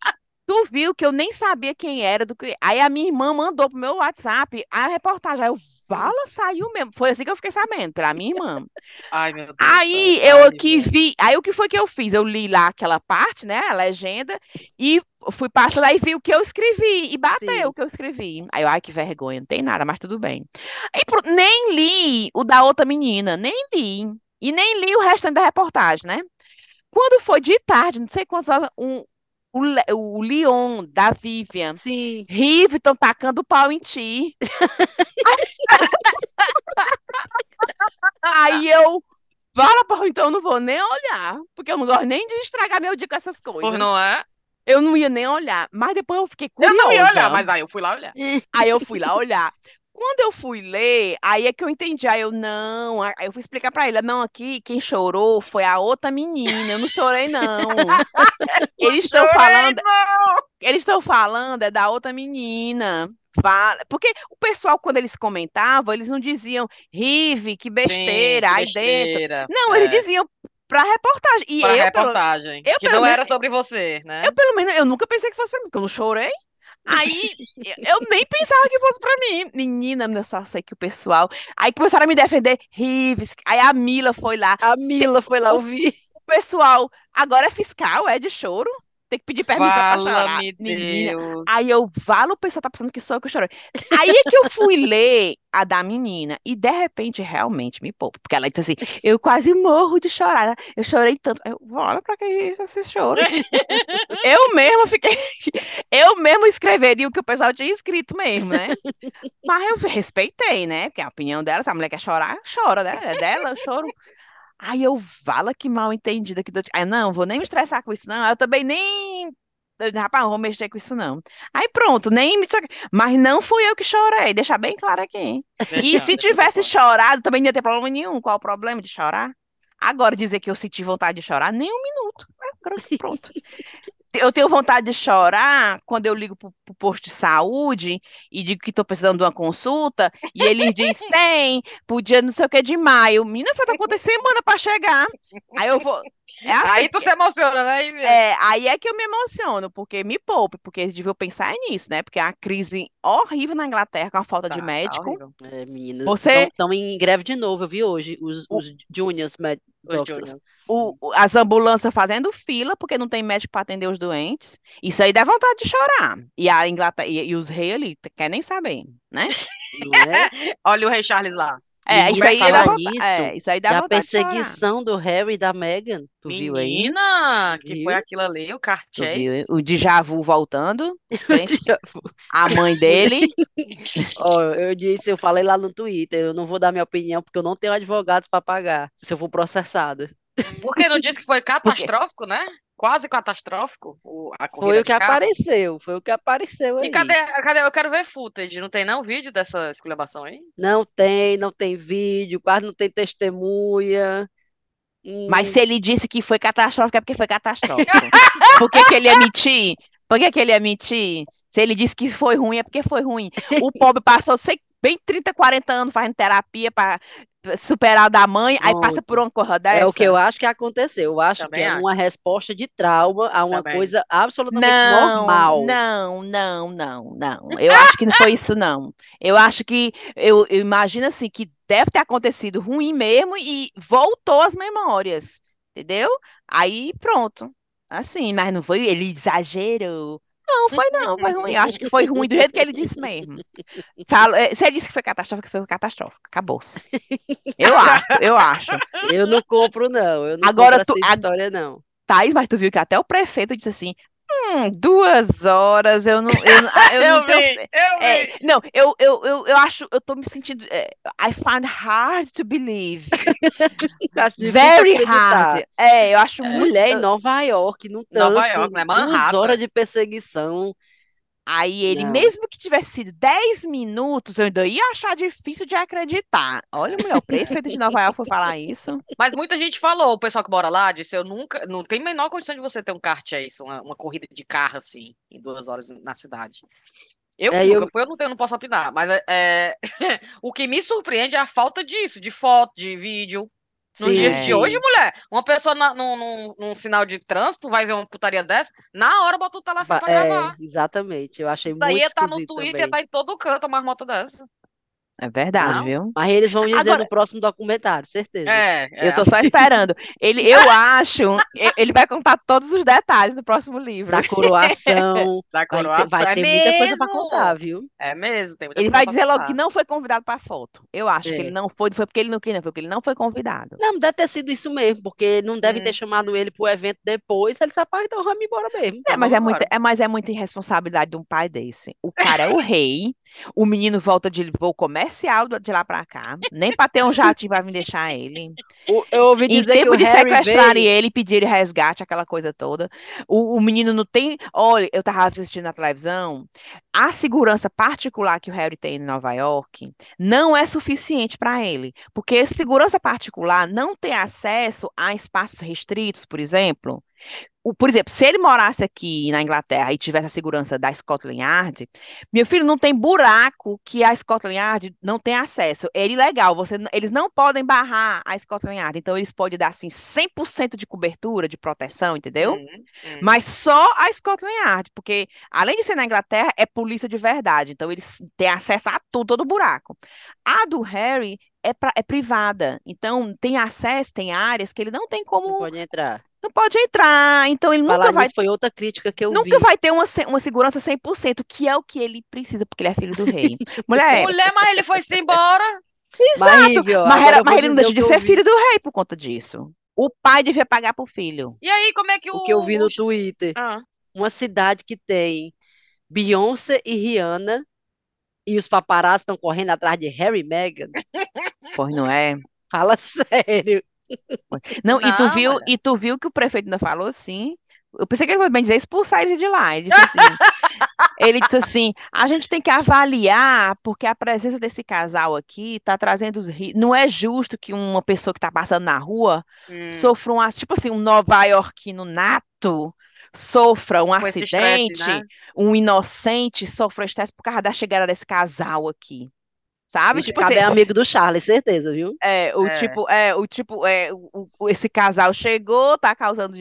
Tu viu que eu nem sabia quem era do que. Aí a minha irmã mandou pro meu WhatsApp a reportagem. Aí eu, Vala saiu mesmo. Foi assim que eu fiquei sabendo, pela minha irmã. Ai, meu Deus. Aí eu aqui vi. Aí o que foi que eu fiz? Eu li lá aquela parte, né? A legenda, e fui passando, aí vi o que eu escrevi. E bateu Sim. o que eu escrevi. Aí eu, ai, que vergonha, não tem nada, mas tudo bem. Aí pro- nem li o da outra menina, nem li. E nem li o restante da reportagem, né? Quando foi de tarde, não sei quantas horas, um, o, Le- o Leon da Vivian, Sim. Riviton tacando pau em ti. Aí eu, fala, porra, então eu não vou nem olhar, porque eu não gosto nem de estragar meu dia com essas Por coisas. não é? Eu não ia nem olhar, mas depois eu fiquei Eu não ia curiosa. olhar, mas aí eu fui lá olhar. Aí eu fui lá olhar. Quando eu fui ler, aí é que eu entendi. Aí eu, não. Aí eu fui explicar pra ele: não, aqui quem chorou foi a outra menina. Eu não chorei, não. Eles estão falando, não! eles estão falando é da outra menina. Fala- Porque o pessoal, quando eles comentavam, eles não diziam, Rive, que besteira, Sim, aí dentro. besteira. Não, É, eles diziam pra reportagem. E pra eu, pelo, reportagem. eu, que pelo não menos- era sobre você, né? eu, pelo menos, eu nunca pensei que fosse pra mim, porque eu não chorei. Aí eu nem pensava que fosse pra mim. Menina, eu só sei que o pessoal. Aí começaram a me defender, Rives. Aí a Mila foi lá. A Mila foi lá ouvir. O pessoal, agora é fiscal, é de choro. Tem que pedir permissão pra chorar. Menina, Deus. Aí eu, Vala, o pessoal tá pensando que sou eu que chorei. Aí é que eu fui ler a da menina e de repente realmente me poupa. Porque ela disse assim: eu quase morro de chorar. Eu chorei tanto. Eu, olha pra que isso, choro. eu mesma fiquei. Eu mesmo escreveria o que o pessoal tinha escrito mesmo, né? Mas eu respeitei, né? Porque a opinião dela, se a mulher quer chorar, chora, né? É dela, eu choro. Aí eu, vala que mal entendida que Aí, não, vou nem me estressar com isso, não. Eu também nem. Rapaz, não vou mexer com isso, não. Aí pronto, nem me. Mas não fui eu que chorei, deixar bem claro aqui. hein? E se tivesse chorado, também não ia ter problema nenhum. Qual o problema de chorar? Agora, dizer que eu senti vontade de chorar, nem um minuto. Ah, pronto. Eu tenho vontade de chorar quando eu ligo pro, pro posto de saúde e digo que estou precisando de uma consulta e eles dizem, tem, podia não sei o que de maio. Menina, falta quantas semanas para chegar? Aí eu vou. É assim, Aí tu se emociona, né? É, aí é que eu me emociono, porque me poupe, porque eles deviam pensar nisso, né? Porque é uma crise horrível na Inglaterra com a falta Tá, de tá médico. horrível. É, meninas, Você- estão em greve de novo, eu vi hoje, os, O- os juniors med Os doctors. Juniors. o- o- as ambulâncias fazendo fila porque não tem médico para atender os doentes. Isso aí dá vontade de chorar. E a Inglaterra e, e os reis ali quer nem saber, né? Não é? Olha o Rei Charles lá. É, E isso aí vontade, nisso, é, isso aí a chorar. perseguição do Harry e da Meghan, tu viu aí? Menina, que foi Viu? aquilo ali, o? Cartier. O Djavu voltando, à mãe dele. Ó, eu disse, eu falei lá no Twitter, eu não vou dar minha opinião porque eu não tenho advogados para pagar se eu for processada. Porque não disse que foi catastrófico, né? Quase catastrófico o- Foi o que apareceu, foi o que apareceu E aí. cadê, cadê? Eu quero ver footage. Não tem não vídeo dessa esculhambação aí? Não tem, não tem vídeo, quase não tem testemunha. Mas Hum, se ele disse que foi catastrófico, é porque foi catastrófico. Por que que ele ia mentir? Por que que ele ia mentir? Se ele disse que foi ruim, é porque foi ruim. O pobre passou, sei, bem 30, 40 anos fazendo terapia para superar da mãe, aí passa por uma coisa dessa. É o que eu acho que aconteceu. Eu acho Também que é uma resposta de trauma a uma Também. coisa absolutamente não, normal. Não, não, não, não. Eu acho que não foi isso, não. Eu acho que, eu, eu imagino assim, que deve ter acontecido ruim mesmo e voltou as memórias, entendeu? Aí pronto. Assim, mas não foi, ele exagerou. Não, foi não, foi ruim. Acho que foi ruim do jeito que ele disse mesmo. Falo, se ele disse que foi catastrófico, foi catastrófico. Acabou-se. Eu acho, eu acho. Eu não compro, não. Eu não Agora, compro tu, essa história, não. Thaís, mas tu viu que até o prefeito disse assim: Hum, duas horas, eu não. Eu, ah, eu, eu não vi, tenho, eu é, vi. Não, eu, eu, eu, eu acho, eu tô me sentindo. É, I find hard to believe. Very hard. É, eu acho muito. Mulher em Nova York, no trânsito, Nova York, né? duas horas de perseguição. Aí ele, Não. mesmo que tivesse sido 10 minutos, eu ainda ia achar difícil de acreditar. Olha, mulher, o prefeito de Nova York foi falar isso. Mas muita gente falou, o pessoal que mora lá disse, eu nunca, não tem menor condição de você ter um kart é isso, uma, uma corrida de carro assim, em duas horas na cidade. Eu é, nunca eu... eu não, tenho, não posso opinar, mas é, é o que me surpreende é a falta disso, de foto, de vídeo. Nos Sim, dias de hoje, mulher, uma pessoa na, num, num, num, sinal de trânsito vai ver uma putaria dessa, na hora bota o telefone pra é, gravar. Exatamente, eu achei Isso muito aí tá no Twitter, também. tá em todo canto uma marmota dessa. É verdade, não? viu? Mas eles vão dizer Agora, no próximo documentário, certeza. É, é. Eu tô só esperando. Ele, eu acho, ele vai contar todos os detalhes no próximo livro. Da coroação. da coroação. Vai ter, vai ter é muita mesmo? coisa para contar, viu? É mesmo. ele vai dizer logo que não foi convidado para foto. Eu acho é. que ele não foi, foi porque ele não quis, não, foi porque ele não foi convidado. Não, deve ter sido isso mesmo, porque não deve hum. ter chamado ele pro evento depois. Ele disse, então vamos embora mesmo. É, mas é, muito, é, mas é muita irresponsabilidade de um pai desse. O cara é o rei, o menino volta de voo comercial de lá pra cá. Nem pra ter um jatinho pra me deixar ele. O, eu ouvi dizer que o de Harry sequestrarem veio... ele, pedirem resgate, aquela coisa toda. O, o menino não tem. Olha, eu tava assistindo na televisão. A segurança particular que o Harry tem em Nova York não é suficiente para ele. Porque segurança particular não tem acesso a espaços restritos, por exemplo por exemplo, se ele morasse aqui na Inglaterra e tivesse a segurança da Scotland Yard, meu filho não tem buraco que a Scotland Yard não tem acesso. É ilegal, você, eles não podem barrar a Scotland Yard, então eles podem dar assim 100% de cobertura, de proteção, entendeu? Uhum, uhum. Mas só a Scotland Yard, porque além de ser na Inglaterra, é polícia de verdade, então eles têm acesso a tudo, todo buraco. A do Harry é, pra, é privada, então tem acesso, tem áreas que ele não tem como. Não pode entrar não pode entrar. Então ele Falar nunca vai. foi outra crítica que eu nunca vi. Nunca vai ter uma, uma segurança 100%, que é o que ele precisa, porque ele é filho do rei. Mulher, Mulher mas ele foi-se embora. Exato. Mas, mas, era, mas ele não deixa de ser filho do rei por conta disso. O pai devia pagar pro filho. E aí, como é que o. O que eu vi no Twitter. Ah. Uma cidade que tem Beyoncé e Rihanna e os paparazzi estão correndo atrás de Harry e Meghan. Pois não é? Fala sério. Não, e tu viu, e tu viu que o prefeito ainda falou assim. Eu pensei que ele foi bem dizer expulsar ele de lá. Ele disse assim, ele disse assim: a gente tem que avaliar, porque a presença desse casal aqui está trazendo os Não é justo que uma pessoa que está passando na rua hum. sofra um, tipo assim, um nova-iorquino nato sofra um Com acidente, estresse, né? um inocente sofra estresse por causa da chegada desse casal aqui. Sabe? Esse tipo, é amigo do Charles, certeza, viu? É, o é. tipo, é, o tipo, é, o, o, esse casal chegou, tá causando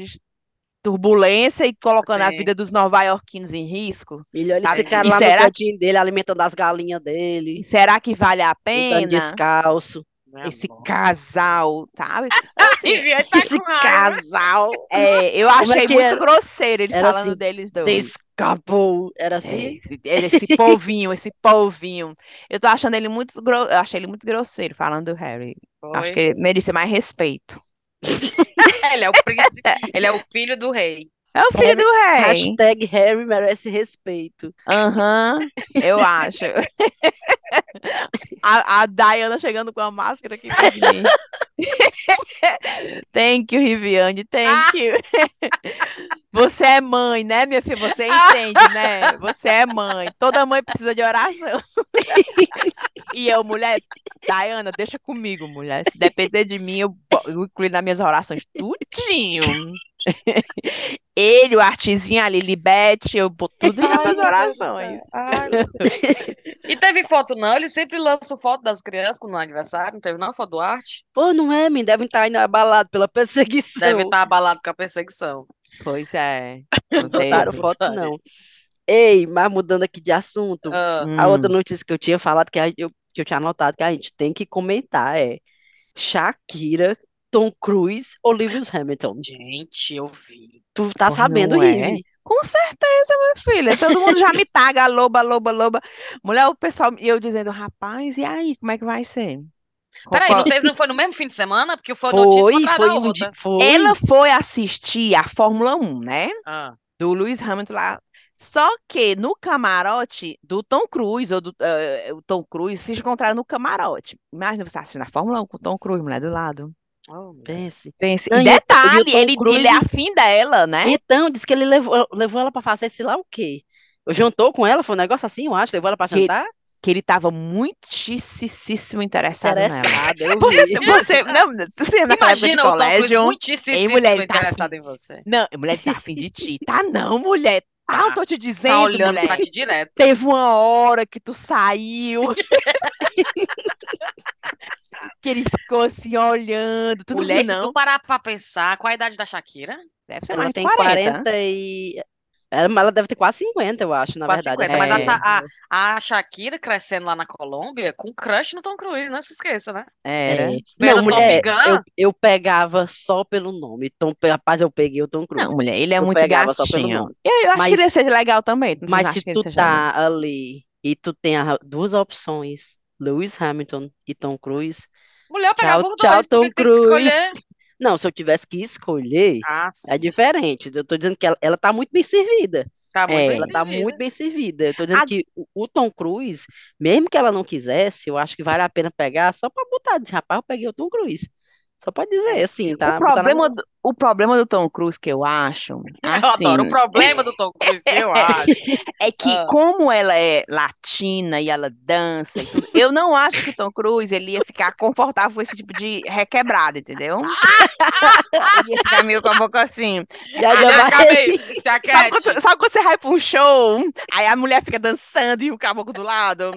turbulência e colocando Sim. a vida dos nova-iorquinos em risco. Melhor ele ficar lá no cantinho dele, alimentando as galinhas dele. Será que vale a pena? descalço. Esse casal, sabe? Assim, tá esse casal. É, eu Como achei é muito era? grosseiro ele falando assim, deles dois couple. Era assim? É, esse povinho, esse povinho. Eu tô achando ele muito gro... eu achei ele muito grosseiro falando do Harry. Foi. Acho que ele merece mais respeito. ele é o príncipe, ele é o filho do rei. É o filho Harry, do rei. Hashtag Harry merece respeito. Aham, uhum, eu acho. a, a Diana chegando com a máscara aqui pra mim. thank you, Riviane, thank you. Você é mãe, né, minha filha? Você entende, né? Você é mãe. Toda mãe precisa de oração. e eu, mulher, Diana, deixa comigo, mulher. Se depender de mim, eu, eu incluo nas minhas orações tudinho. Ele, o artezinho, a Lilibete, eu boto tudo em meu orações. Ai. E teve foto, não? Ele sempre lança foto das crianças no aniversário. Não teve não foto do arte? Pô, não é, menino? Devem estar ainda abalados pela perseguição. Deve estar abalado com a perseguição. Pois é. Não botaram foto, não. Ei, mas mudando aqui de assunto, Ah, a Hum. outra notícia que eu tinha falado, que, a- eu, que eu tinha anotado que a gente tem que comentar é Shakira, Tom Cruise ou Lewis Hamilton. gente, eu vi. Tu tá sabendo, não é? Rive? Com certeza, minha filha. Todo mundo já me paga, loba, loba, loba. Mulher, o pessoal, e eu dizendo, rapaz, e aí, como é que vai ser? Peraí, não teve, não foi no mesmo fim de semana? Porque foi notícia Foi, foi, um dia- foi. Ela foi assistir a Fórmula 1, né? Ah, Do Lewis Hamilton lá. Só que no camarote do Tom Cruise, ou do o Tom Cruise, se encontraram no camarote. Imagina você assistindo a Fórmula 1 com o Tom Cruise, mulher do lado. Oh. Pense. Pense. Não, E e e o detalhe, Tom ele, Cruise- ele é afim dela, né? Então, disse que ele levou, levou ela pra fazer sei lá o quê. Jantou com ela, foi um negócio assim, eu acho, levou ela pra Que- jantar? Que ele tava muitíssimo interessado nela. Interessada, eu vi. você, não, você lembra naquela época de colégio? muitíssimo mulher, ele tá interessado em você. Não, mulher tá afim de ti. Tá não, mulher. Tá, Tá. eu tô te Tá dizendo, olhando mulher. pra ti direto. Teve uma hora que tu saiu. que ele ficou assim olhando. Tudo Mulher, não. tu parar pra pensar, qual a idade da Shakira? Deve ser Ela mais tem 40. 40 e. Ela, deve ter quase 50, eu acho, na Quase verdade. 50, mas a, É. Ta- a, a Shakira crescendo lá na Colômbia com crush no Tom Cruise, não se esqueça, né? Era. É. Vendo Não, mulher, eu, eu pegava só pelo nome. Tom, rapaz, eu peguei o Tom Cruise. Não, mulher, ele é Eu muito pegava só pelo gatinho. nome. Eu, eu acho Mas- que ele seja legal também. Mas se tu tá ali e tu tem a- duas opções, Lewis Hamilton e Tom Cruise. Mulher, pegava Tchau, tchau, Tom Cruise. Não, se eu tivesse que escolher, Ah, é diferente. Eu tô dizendo que ela, ela tá muito bem servida. tá muito É. bem Ela tá servida. muito bem servida. Eu tô dizendo A- que o, o Tom Cruise, mesmo que ela não quisesse, eu acho que vale a pena pegar só pra botar, rapaz, eu peguei o Tom Cruise. Só pra dizer, assim, tá? O na problema, do, o problema do Tom Cruise que eu acho, Eu assim, adoro. O problema do Tom Cruise que eu acho. é que Ah. como ela é latina e ela dança e tudo, eu não acho que o Tom Cruise ele ia ficar confortável com esse tipo de requebrada, entendeu? Ele ia ficar meio com a boca assim. Já, já Ah, vai- acabei. Sabe quando, sabe quando você vai pra um show, aí a mulher fica dançando e o caboclo do lado?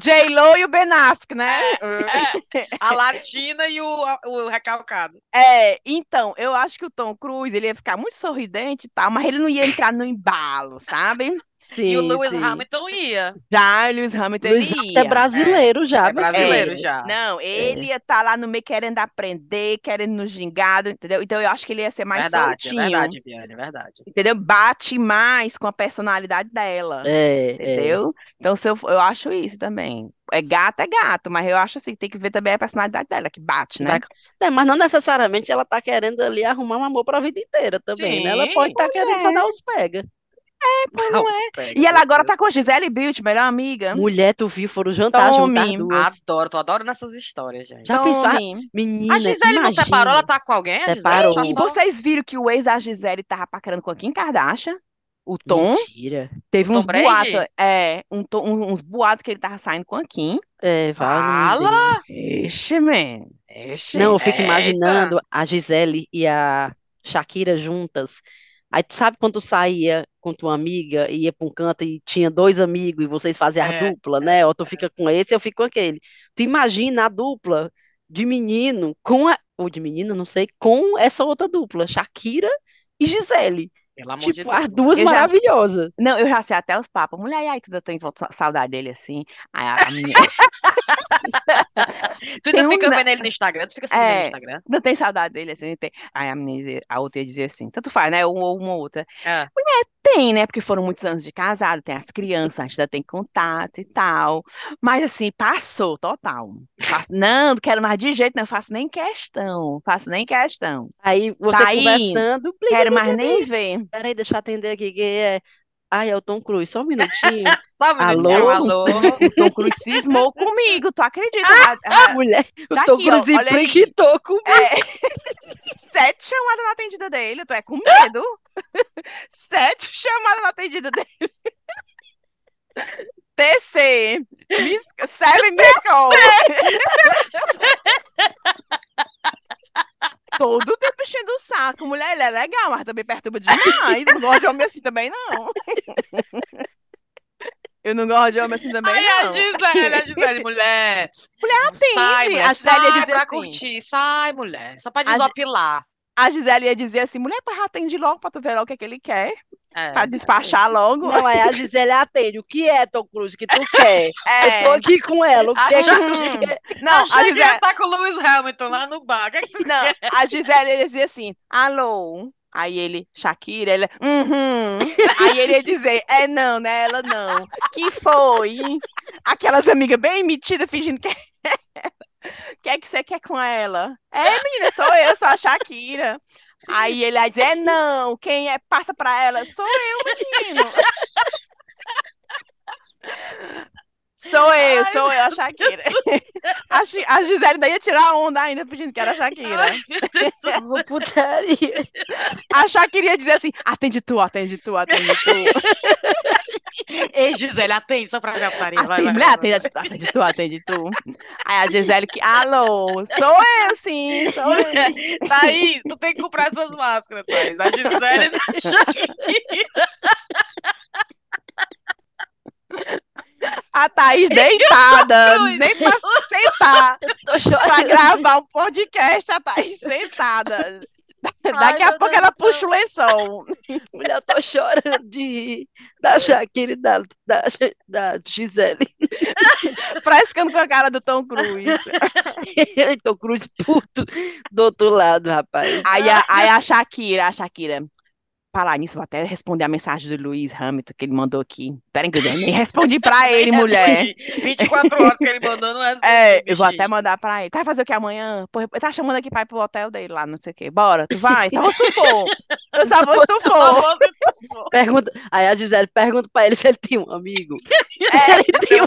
J-Lo e o Ben Affleck, né? A latina e o, o recalcado. É, então, eu acho que o Tom Cruise, ele ia ficar muito sorridente e tal, mas ele não ia entrar no embalo, sabe? Sim, E o Lewis sim. Hamilton ia. Já o Lewis Hamilton, ele Lewis Hamilton ia. é brasileiro já, É brasileiro filho. já. Não, ele ia estar lá no meio querendo aprender, querendo no gingado, entendeu? Então eu acho que ele ia ser mais verdade, é soltinho, verdade, Viane, é verdade. entendeu? Bate mais com a personalidade dela, É, é. entendeu? Então se eu, eu acho isso também. É gato, é gato, mas eu acho assim, tem que ver também a personalidade dela, que bate, né? É, mas não necessariamente ela tá querendo ali arrumar um amor pra vida inteira também, né? Ela Sim, pode estar querendo só é. dar os pega. Pois não é. Pega, E ela agora tá com a Gisele Bündchen, melhor amiga. Mulher, tu viu, foram jantar juntas Tome. duas. Adoro, tô adorando essas histórias, gente. Já pensou? Ah, Tome. Menina, A Gisele não imagina. separou, ela tá com alguém? A? Separou. Tá E vocês viram que o ex da Gisele tava paquerando com a Kim Kardashian? O Tom? Mentira. Teve O uns Brady? boatos, é, um um- uns boatos que ele tava saindo com a Kim. É, vai, não Fala! Ixi, man. Ixi. Não, eu fico Eita. imaginando a Gisele e a Shakira juntas. Aí tu sabe quando tu saía com tua amiga e ia pra um canto e tinha dois amigos e vocês faziam a É. dupla, né? Ou tu fica com esse, eu fico com aquele. Tu imagina a dupla de menino com a, ou de menina, não sei, com essa outra dupla, Shakira e Gisele. Pelo amor de Tipo, Deus. as duas Eu já- maravilhosas. Não, eu já sei até os papos. Mulher, e aí, tu tem saudade dele assim? Aí a, a menina, Tu Tem um fica na- vendo ele no Instagram? Tu fica seguindo ele no É. Instagram? não tem saudade dele assim? Tem. Aí a menina dizia, a outra ia dizer assim, tanto faz, né? Uma ou uma outra. É. Tem, né? Porque foram muitos anos de casado, tem as crianças, a gente ainda tem contato e tal. Mas assim, passou total. Não, não quero mais de jeito, não faço nem questão. Faço nem questão. Aí você Tá aí, conversando, plim, Quero mais nem ver. Peraí, deixa eu atender aqui quem é. Ai, é o Tom Cruise, só um minutinho. Só um minutinho, Alô? alô? O Tom Cruise cismou comigo, tu acredita? Ah, A- a- Mulher, o Tá Tom Cruise impliquitou comigo. é, sete chamadas na atendida dele, tu é com medo? Sete chamadas na atendida dele. TC, miss, seven miss call. todo o saco. Mulher, ele é legal, mas também perturba demais. Não gosto de homem assim também, não. Eu não gosto de homem assim também, Ai, não. a Gisele, a Gisele, mulher. Mulher atende. Sai, mulher, a Gisele ia sai dizer pra assim. curtir, sai, mulher. Só pra desopilar. A Gisele ia dizer assim, mulher, atende logo pra tu ver logo o que é que ele quer. É. Pra despachar logo. Não, aí a Gisele atende. O que é, Tom Cruise, que tu quer? É. Eu tô aqui com ela. O que é que tu quer? Não, a Gisele, estar com o Lewis Hamilton lá no bar. O que é que tu não, a Gisele ia dizer assim, alô? Aí ele, Shakira, ele, uhum. Aí ele ia dizer, é não, né? Ela não. Que foi? Aquelas amigas bem metidas fingindo que é O que é que você quer com ela? É, menina, sou eu, sou a Shakira. Aí ele vai dizer, é não, quem é? Passa pra ela, sou eu, menino. Sou eu, sou eu, a Shakira. A, a Gisele daí ia tirar onda ainda, fingindo que era a Shakira. Ô, Putaria. A Shakira ia dizer assim, atende tu, atende tu, atende tu. Ei, Gisele, atende só pra ver a putaria. Vai, Atende, vai, mulher, vai, atende, atende tu, atende tu. Aí a Gisele que, alô, sou eu sim, sou eu. Thaís, tu tem que comprar essas máscaras, Thaís. Da Gisele da Shakira. A Thaís deitada, nem pra sentar, pra gravar um podcast, a Thaís sentada. Daqui a meu pouco Deus ela puxa o lençol. Mulher, eu tô chorando de rir da Shakira e da, da, da Gisele. frescando com a cara do Tom Cruise. Tom Cruise puto do outro lado, rapaz. Aí a, aí a Shakira, a Shakira. Falar nisso, vou até responder a mensagem do Lewis Hamilton que ele mandou aqui. Peraí, que eu nem respondi pra ele, mulher. 24 horas que ele mandou, não é É, eu vou até mandar pra ele. Tá fazer o que amanhã? Ele tá chamando aqui pra ir pro hotel dele lá, não sei o quê. Bora, tu vai? Vou tu for. Eu só vou tu for. Pergunta, aí a Gisele pergunta pra ele se ele tem um amigo. É, tem um-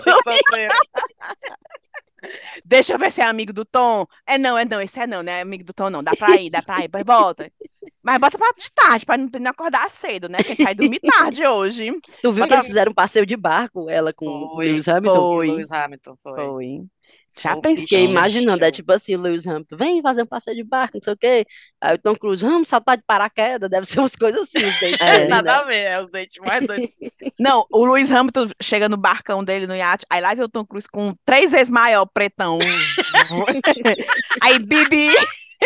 Deixa eu ver se é amigo do Tom. É não, é não, esse é não, né? Amigo do Tom não. Dá pra ir, dá pra ir, pois bota. Mas bota pra de tarde, pra não, acordar cedo, né? Quem vai dormir tarde hoje. Tu viu que Bota- eles fizeram um passeio de barco, ela com Foi, Lewis Hamilton? Foi. Lewis Hamilton, foi. Foi. Já pensou? Fiquei Show, imaginando, é tipo assim, o Lewis Hamilton, vem fazer um passeio de barco, não sei o quê. Aí o Tom Cruise, vamos saltar de paraquedas, deve ser umas coisas assim, os dates É. dele, Nada né? a ver, é os dates mais doidos. Não, o Lewis Hamilton chega no barcão dele no iate, aí lá vê o Tom Cruise com três vezes maior, pretão. aí, Bibi.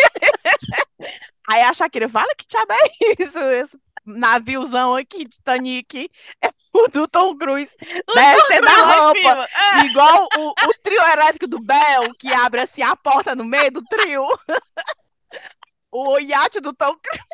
aí a Shakira, fala que diabo é isso? Esse naviozão aqui, Titanic, é o do Tom Cruise, descendo a roupa. É, Igual o, o trio elétrico do Bel, que abre assim a porta no meio do trio. O iate do Tom Cruise.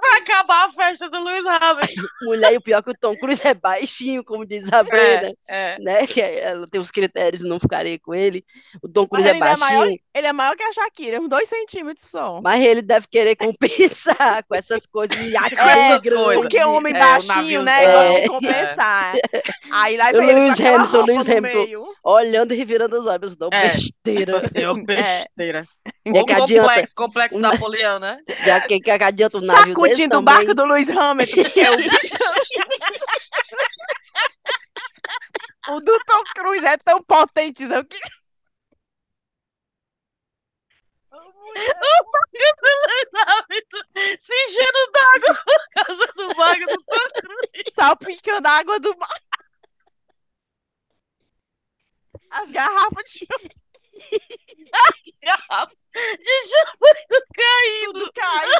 Vai acabar a festa do Lewis Hamilton. Mulher, e o pior é que o Tom Cruise é baixinho, como diz a Brenda, É, é. né? Que ela tem os critérios de não ficaria com ele. O Tom Cruise é ele é maior, baixinho, ele é maior que a Shakira, uns dois centímetros só. mas ele deve querer compensar com essas coisas de iate É, grande. Porque homem É, baixinho, né? É. compensar. Aí lá O vem Lewis Hamilton, Lewis no Hamilton. Olhando e revirando os olhos, É. besteira. Deu besteira. É que O adianta, complexo, complexo Um- Napoleão, né? já que, que adianta o navio desse Sacudindo o também. barco do Lewis Hamilton. o... o do Tom Cruise é tão potente. sabe o que- Se enchendo d'água por causa do barco do Tom Cruise. Salpicando a água do mar. As garrafas de De champanhe tudo caindo. chuva caem.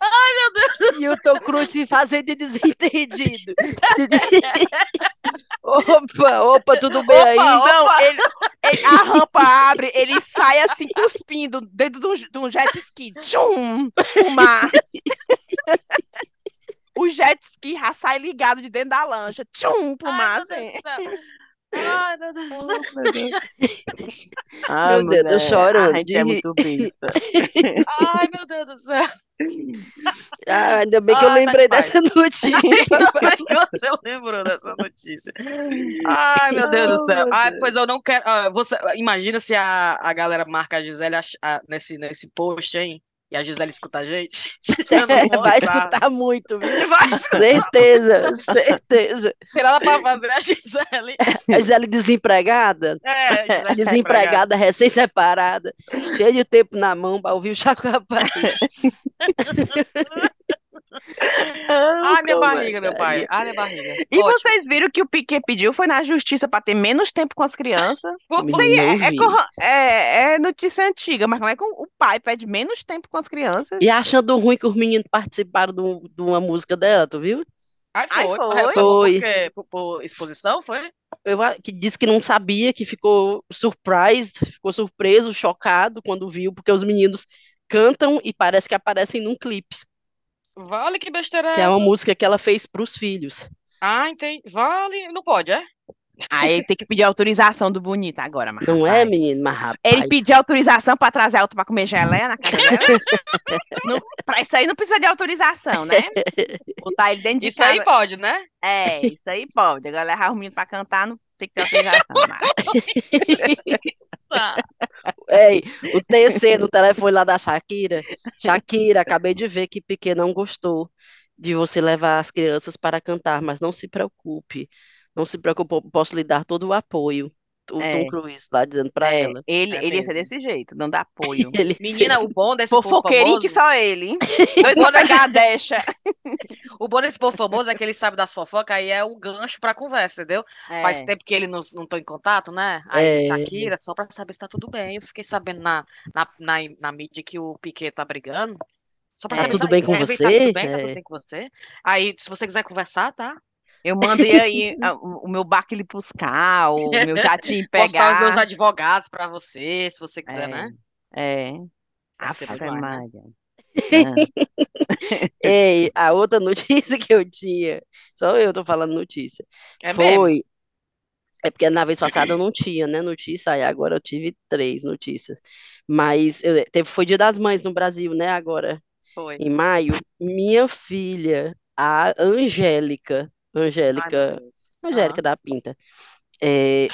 Ai, meu Deus. E o Se fazendo de desentendido. opa, opa, tudo bem aí? Não, ele, ele- a rampa abre, ele sai assim cuspindo dentro de um, de um jet ski. Tchum, o mar. O jet ski já sai ligado de dentro da lancha. Tchum, pro mar. assim. Ai, meu Deus do céu. Meu Deus, tô chorando A gente de é muito besta. Ai, meu Deus do céu. Ah, ainda bem que eu Ai, lembrei pai. dessa notícia. Você lembrou dessa notícia. Ai, meu Deus do céu. Ai, pois eu não quero. ah, você, imagina se a, a galera marca a Gisele ach- ah, nesse, nesse post, hein? E a Gisele escuta a gente. É, vai escutar muito, viu? Vai certeza, certeza. Tem nada pra fazer a Gisele. A Gisele desempregada. É, Gisele desempregada, recém-separada, cheia de tempo na mão para ouvir o Chaco Rapaz. Ai, minha barriga, meu pai. Ai, minha barriga. E Ótimo. vocês viram que o Piquet pediu foi na justiça para ter menos tempo com as crianças? Isso aí é, é, é, notícia antiga, mas como é que o pai pede menos tempo com as crianças? E achando ruim que os meninos participaram de uma música dela, tu viu? Ai, foi. Ai, foi. foi. Por, por, exposição, foi? Eu, que disse que não sabia, que ficou surprised, ficou surpreso, chocado quando viu, porque os meninos cantam e parece que aparecem num clipe. Vale, que besteira é Que é uma música que ela fez para os filhos. Ah, entendi. Vale, não pode, é? Aí tem que pedir autorização do bonito agora, mas. Não é, menino, mas rapaz. Ele pediu autorização para trazer a outra para comer geleia na casa dela. não, pra isso aí não precisa de autorização, né? Botar ele dentro de isso casa. Isso aí pode, né? É, isso aí pode. Agora levar o menino para cantar, não tem que ter autorização. Ei, o TC no telefone lá da Shakira. Shakira, acabei de ver que Piquet não gostou de você levar as crianças para cantar, mas não se preocupe. Não se preocupe, posso lhe dar todo o apoio. O é. Tom Cruise lá dizendo para é, ela. Ele, é ele ia ser desse jeito, dando apoio. ele, Menina, o bom desse Fofoqueirinho que só ele. Dois vou pegar a deixa. o bom desse povo famoso é que ele sabe das fofocas, aí é o gancho pra conversa, entendeu? É. Faz tempo que ele não, não tô em contato, né? Aí tá aqui, só pra saber se tá tudo bem. Eu fiquei sabendo na, na, na, na mídia que o Piquet tá brigando. Só pra tá saber tudo bem com você? Tá tudo bem, tá tudo bem com você. Aí, se você quiser conversar, tá? Eu mandei aí o meu barco ele buscar, o meu jatinho pegar. Vou os meus advogados para você, se você quiser, é, né? É. Afe Maria. Ei, a outra notícia que eu tinha, só eu tô falando notícia, é foi. Mesmo? É porque na vez passada eu não tinha, né, notícia, aí agora eu tive três notícias. Mas eu, teve, foi Dia das Mães no Brasil, né, agora, foi. em maio. Minha filha, a Angélica, Angélica, Ai, Angélica da Pinta. É,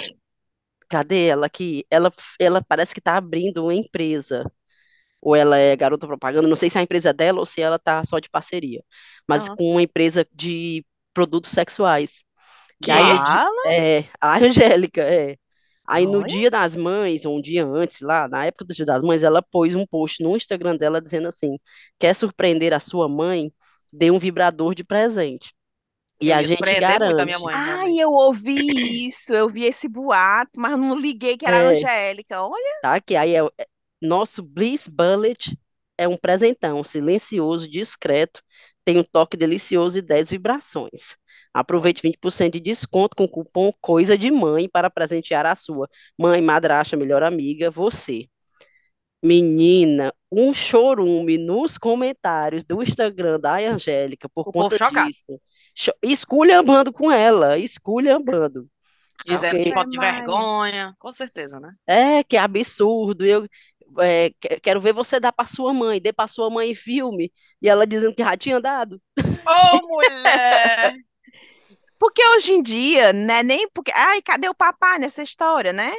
cadê ela aqui? Ela, ela parece que está abrindo uma empresa. Ou ela é garota propaganda, não sei se é a empresa dela ou se ela tá só de parceria. Mas com uma empresa de produtos sexuais. E aí, é, a Angélica, é. Aí no dia das mães, ou um dia antes, lá, na época do dia das mães, ela pôs um post no Instagram dela dizendo assim: quer surpreender a sua mãe? Dê um vibrador de presente. E a gente garante. Mãe, Ai, eu ouvi isso, eu vi esse boato, mas não liguei que era É. a Angélica. Olha, Tá aqui, aí é, é- nosso Bliss Bullet é um presentão, silencioso, discreto, tem um toque delicioso e 10 vibrações. Aproveite 20% de desconto com o cupom Coisa de Mãe para presentear a sua mãe, madrasta, melhor amiga, você. Menina, um chorume nos comentários do Instagram da Angélica por O conta chocado. disso. Esculhambando com ela, esculhambando. Dizendo que falta de vergonha. Com certeza, né? É, que absurdo. Eu é, que- quero ver você dar para sua mãe, dê para sua mãe em filme. E ela dizendo que já tinha dado. Ô, mulher! porque hoje em dia, né, nem porque, ai, cadê o papai nessa história, né?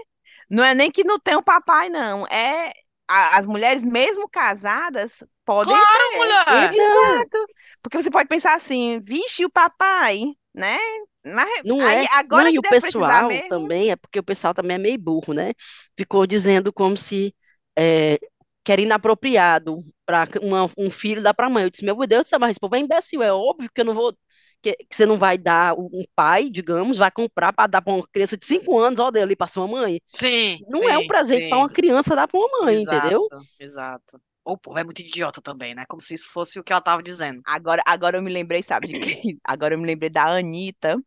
Não é nem que não tem o papai, não. É a- as mulheres, mesmo casadas, podem Claro, ter. mulher! Exato. Porque você pode pensar assim, vixe, e o papai, né? Mas Não aí, é? agora Não, e o pessoal mesmo, também, é porque o pessoal também é meio burro, né? Ficou dizendo como se é, que era inapropriado para um filho dar para a mãe. Eu disse, meu Deus do céu, mas esse povo é imbecil. É óbvio que eu não vou. Que, que você não vai dar, um pai, digamos, vai comprar para dar para uma criança de 5 anos, ó, dele para sua mãe. Sim, Não é um sim, presente sim. para uma criança dar para uma mãe, Exato, entendeu? Exato. O povo é muito idiota também, né? Como se isso fosse o que ela tava dizendo. Agora, agora eu me lembrei, sabe de quem? Agora eu me lembrei da Anitta.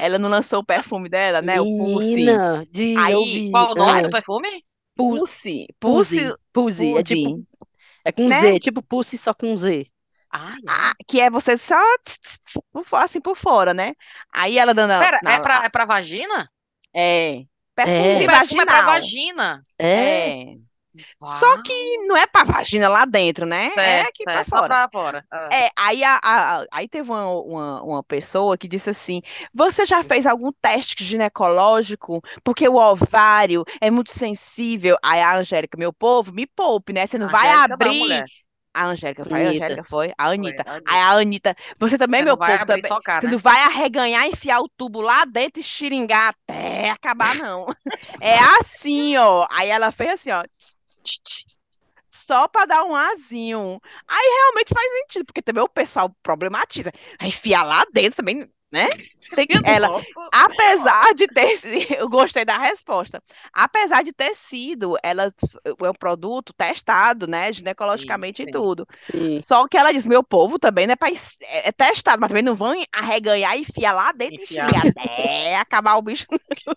Ela não lançou o perfume dela, né? O Pulse. Menina, de, Aí, eu vi. qual o nome ah, do perfume? Pulse. Pussy, Pulse. Pussy, é tipo, é com né? Z, tipo Pussy só com Z. Ai, Ah, que é você só assim por fora, né? Aí ela dando Pera, na, é pra, é pra vagina? é perfume É. Perfume é pra vaginal. vagina. É, É. Só que não é pra vagina lá dentro, né? É Certo, aqui pra certo, só fora. pra fora. Ah. É, aí, a, a- aí teve uma, uma, uma pessoa que disse assim: Você já fez algum teste ginecológico? Porque o ovário é muito sensível. Aí a Angélica, meu povo, me poupe, né? Você não vai Angélica abrir. A Angélica foi, a Anitta. Angélica foi, a Anitta. Foi, a Aí a Anitta, você também, Você meu povo, também, tu né? não vai arreganhar, enfiar o tubo lá dentro e xiringar até acabar, não. É assim, ó. Aí ela fez assim, ó, só pra dar um azinho. Aí realmente faz sentido, porque também o pessoal problematiza. Enfiar lá dentro também, né? Tem que- ela, apesar de ter, eu gostei da resposta. Apesar de ter sido, ela é um produto testado, né, ginecologicamente Sim, e sim. tudo. Sim. Só que ela diz, meu povo também é, pra, es- é é testado, mas também não vão arreganhar e enfiar lá dentro e Enfiar. até acabar o bicho.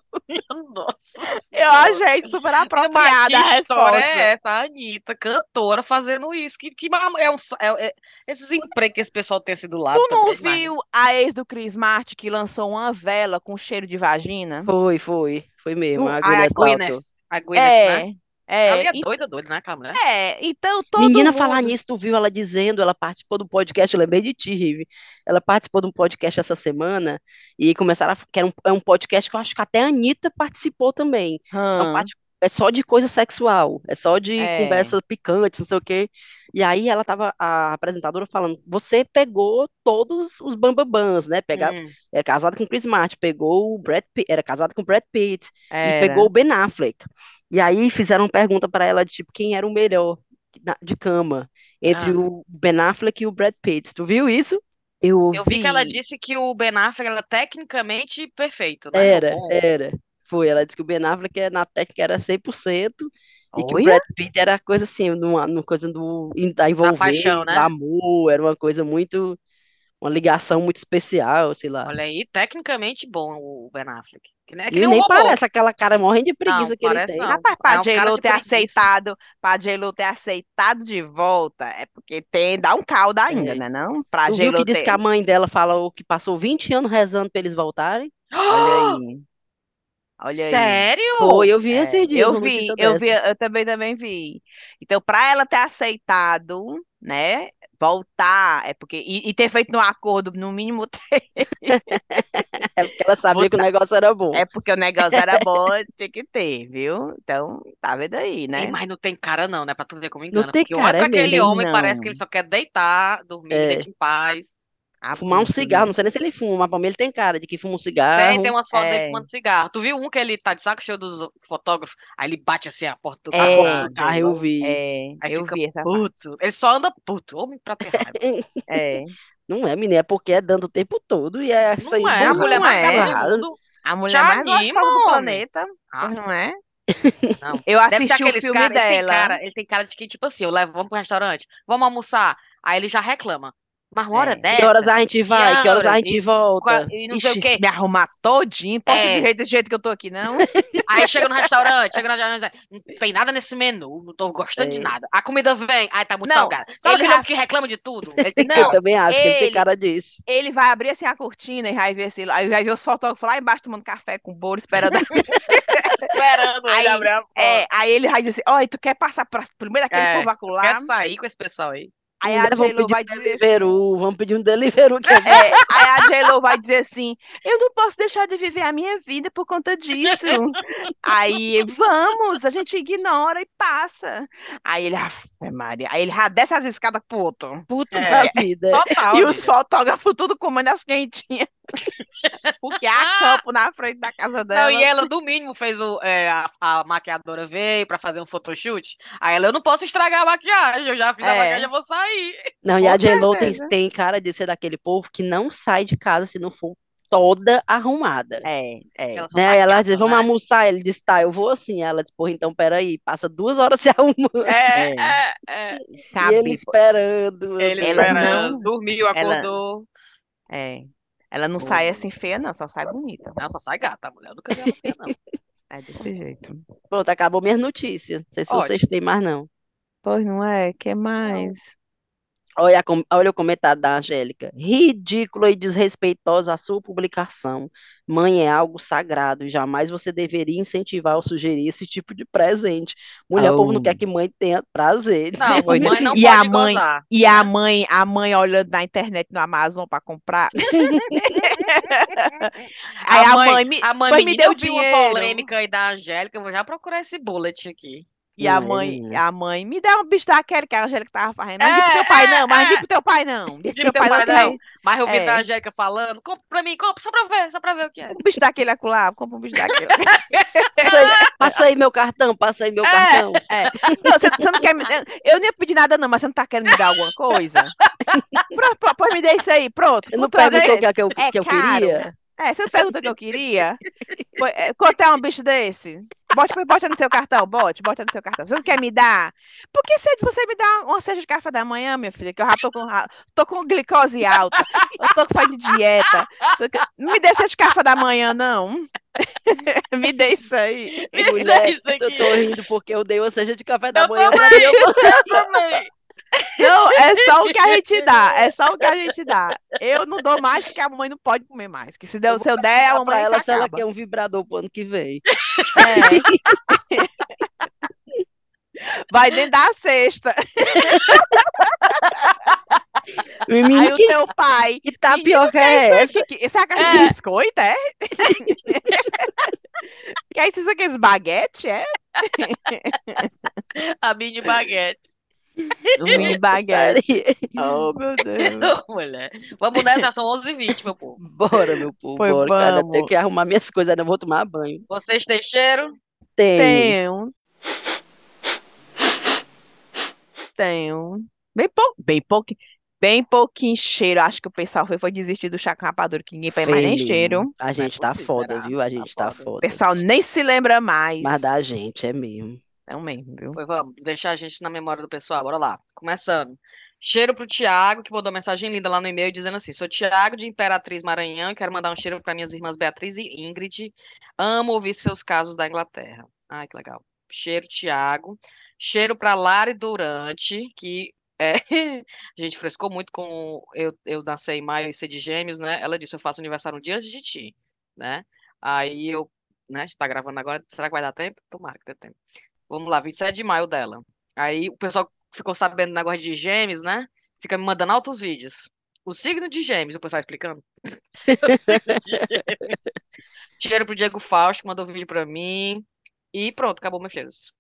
Nossa Eu achei super apropriada a resposta. é essa? A Anitta, cantora, fazendo isso. Que, que é um, é- é- esses empregos que esse pessoal tem assim do lado Tu não mas- viu a ex do Chris Martin que lançou uma vela com cheiro de vagina? Foi, foi. Foi mesmo. A a Gwyneth Paltrow. Gwyneth, a Gwyneth, né? É, Ela é, é e- doida, doida, né, aquela mulher? é, então todo Menina, mundo... falar nisso, tu viu ela dizendo, ela participou do podcast, eu lembrei de ti, Rive. Ela participou de um podcast essa semana e começaram a, que era um, é um podcast que eu acho que até a Anitta participou também. É, um Hum, parte- é só de coisa sexual, é só de É. conversa picante, não sei o quê. E aí ela tava, a apresentadora falando, você pegou todos os bambambãs, né? Pegar, Hum. era casada com Chris Martin, pegou o Brad Pitt, era casada com o Brad Pitt, e era. pegou o Ben Affleck. E aí fizeram pergunta para ela de tipo quem era o melhor de cama entre Ah. o Ben Affleck e o Brad Pitt. Tu viu isso? Eu Eu vi que ela disse que o Ben Affleck era tecnicamente perfeito, né? Era, era. Foi, ela disse que o Ben Affleck é- na técnica era 100% e que o. Brad Pitt era coisa assim, numa, numa coisa do da envolver, paixão, do né? amor, era uma coisa muito uma ligação muito especial, sei lá. Olha aí, tecnicamente bom o Ben Affleck. Que nem, é que E nem um nem parece aquela cara morrendo de preguiça Não, que ele tem. não. Rapaz, É pra um cara J-Lo ter preguiça. aceitado, pra J-Lo ter aceitado de volta, é porque tem, dá um caldo ainda, É. né, não? Pra Tu viu J-Lo que disse ter... que a mãe dela falou que passou 20 anos rezando pra eles voltarem? Olha aí. Olha aí. Sério? Foi, eu vi É, esses dias eu vi, eu dessa. vi, eu também também vi. Então, para ela ter aceitado, né, voltar, é porque e, e ter feito um acordo no mínimo É porque ela sabia que o negócio era bom. é porque o negócio era bom, tinha que ter, viu? Então, tá vendo aí, Ei, né? mas não tem cara não, né? Pra tu ver como engana. tem Porque olha cara, pra é aquele mesmo, homem, parece que não. ele só quer deitar, dormir, É. deitar em paz. Fumar um cigarro, não sei nem se ele fuma, mas pra mim ele tem cara de que fuma um Tem, cigarro. tem umas fotos dele É. fumando cigarro. Tu viu um que ele tá de saco cheio dos fotógrafos? Aí ele bate assim a porta do É, carro. Ah, eu vi. É, Aí eu fica vi essa parte. puto. Ele só anda puto. Homem pra ter raiva. É. Não é, menina, é porque é dando o tempo todo e é isso aí. Não é, a não mulher mais é. do. A mulher Já mais gostosa do planeta, Ah, não é? não. Eu assisti o filme cara, ele tem dela. cara, ele tem cara de que, tipo assim, eu levo, vamos pro restaurante, vamos almoçar. Aí ele já reclama. Mas uma hora É. dessa. Que horas a gente vai? Que horas a horas? gente E volta? E não sei Ixi, o quê. me arrumar todinho, posso ir É. de jeito, do jeito que eu tô aqui, não? Aí chega no restaurante, chega no restaurante, não tem nada nesse menu, não tô gostando de É. nada. A comida vem, ai, tá muito Não, salgada. Sabe ele aquele homem que reclama de tudo? Ele Não, Eu também acho que ele tem ele- cara disso. Ele vai abrir assim a cortina e vai ver se aí vai ver os fotógrafos lá embaixo tomando café com bolo, esperando. esperando Aí, ele abrir a porta. é, aí ele vai dizer assim: Olha, tu quer passar pra, pelo meio daquele É, povo acolá? Quer sair com esse pessoal aí? Aí a J-Lo vai dizer assim, Deliveroo, vamos pedir um Deliveroo que é bom. é, aí a J-Lo vai dizer assim: Eu não posso deixar de viver a minha vida por conta disso. Aí vamos, a gente ignora e passa. Aí ele, "Aff, Maria. Aí ele já desce as escadas pro outro. Puto É. da vida. Total. E os fotógrafos tudo comendo as quentinhas. Porque há campo na frente da casa Não, dela. e ela, do mínimo, fez o. é, a, a maquiadora veio pra fazer um photoshoot. Aí ela, eu não posso estragar a maquiagem. Eu já fiz a É. maquiagem, eu vou sair. Não, e Com a J-Lo tem, tem cara de ser daquele povo que não sai de casa se não for toda arrumada. É, é. Ela Né? Ela diz, vamos né? almoçar. Ele diz, tá, eu vou assim. Ela diz, porra, então peraí, passa duas horas se arrumando. É, É. é, é. E Cabe, ele esperando. Ele Ela esperando, não- dormiu, ela- acordou. é. Ela não sai assim feia, não, só sai bonita. Não, só sai gata, a mulher. Nunca vi ela feia, não. É desse jeito. Pronto, acabou minhas notícias. Não sei se Ótimo. vocês têm mais, não. Pois não é? Que mais? Olha, a olha o comentário da Angélica. Ridícula e desrespeitosa a sua publicação. Mãe é algo sagrado e jamais você deveria incentivar ou sugerir esse tipo de presente. Mulher, o povo não Oh. quer que mãe tenha prazer. Não, mãe não E pode a mãe- gozar. E a mãe, a mãe olhando na internet no Amazon pra comprar. Aí a mãe, me, a mãe mãe me deu eu vi uma polêmica aí da Angélica, eu vou já procurar esse bullet aqui. E a é, mãe, a mãe, me dá um bicho daquele que a Angélica tava fazendo. Não diz pro É, teu pai, não, mas é, diz pro teu pai, não. Diz pro teu teu pai, não, pai Mas eu vi É. da Angélica falando, compra pra mim, compra só pra ver, só pra ver o que é. Um bicho daquele acolá, compra um bicho daquele. Passa aí, meu cartão, passa aí meu É. cartão. É. Não, você, você não quer me. eu- Eu nem ia pedir nada, não, mas você não tá querendo me dar alguma coisa? Pronto, pô, pode me dar isso aí, pronto. Eu não é perguntou o que, é que eu, É que eu caro. queria. É, você perguntou o que eu queria? É, Quanto é um bicho desse? Bote, bota no seu cartão, bote, bota no seu cartão. Você não quer me dar? Por que se você me dá uma cesta de café da manhã, minha filha? Que eu já tô com, tô com glicose alta, eu tô fazendo dieta. tô Não me dê cesta de café da manhã, não. Me dê isso aí. Mulher, Isso eu tô rindo porque eu dei uma seja de café da Eu manhã pra mim. Eu Eu também. Não, é só o que a gente dá. É só o que a gente dá. Eu não dou mais porque a mamãe não pode comer mais. Que se, der, se eu der, a mamãe ela se se ela quer um vibrador pro ano que vem. É. Vai dentro da cesta. Menino, Aí o que, teu pai. que tapioca é "Menino, essa? que- que- Será que a gente biscoito, é? Que aí isso aqui é baguete, é? A mini baguete. Um. Sério? Oh, meu Deus. Mulher. Vamos nessa, são 11h20, meu povo. Bora, meu povo, Pois bora, cara. Eu vamos. tenho que arrumar minhas coisas, ainda vou tomar banho. Vocês têm cheiro? Tem. Tenho. Tenho. Bem pouco, bem pouco, bem pouquinho cheiro. Acho que o pessoal foi, foi desistir do chá com rapadura, que ninguém põe mais nem cheiro. A gente tá foda, viu? A gente tá foda. O foda. pessoal nem se lembra mais. Mas da gente, é mesmo. Não mesmo, viu? Pois vamos, deixar a gente na memória do pessoal. Bora lá. Começando. Cheiro pro Tiago, que mandou mensagem linda lá no e-mail dizendo assim: Sou Tiago de Imperatriz Maranhão quero mandar um cheiro para minhas irmãs Beatriz e Ingrid. Amo ouvir seus casos da Inglaterra. Ai, que legal. Cheiro, Tiago. Cheiro para Lari Durante, que é, a gente frescou muito com eu, eu nasci em maio e ser de gêmeos, né? Ela disse: Eu faço aniversário um dia antes de ti, né? Aí eu, né? A gente tá gravando agora, será que vai dar tempo? Tomara que dê tempo. Vamos lá, 27 de maio dela. Aí o pessoal ficou sabendo do negócio de gêmeos, né? Fica me mandando altos vídeos. O signo de gêmeos, o pessoal explicando. Cheiro pro Diego Fausto, que mandou vídeo pra mim. E pronto, acabou meus cheiros.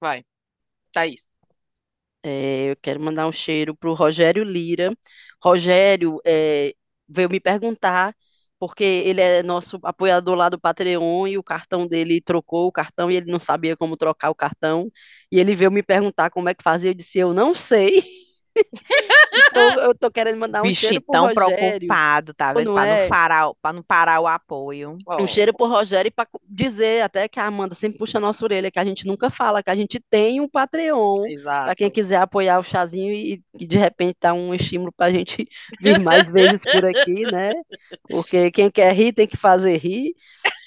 Vai. Thaís. É, eu quero mandar um cheiro pro Rogério Lira. Rogério é, veio me perguntar, porque ele é nosso apoiador lá do Patreon e o cartão dele trocou o cartão e ele não sabia como trocar o cartão. E ele veio me perguntar como é que fazia. Eu disse, eu não sei. Então, eu tô querendo mandar um cheiro pro tão Rogério. preocupado, tá vendo? não Pra é? não parar, o- pra não parar o apoio. Um cheiro pro Rogério e para dizer até que a Amanda sempre puxa a nossa orelha, que a gente nunca fala, que a gente tem um Patreon. Exato. Para quem quiser apoiar o chazinho e, e de repente dar um estímulo para a gente vir mais vezes por aqui, né? Porque quem quer rir tem que fazer rir.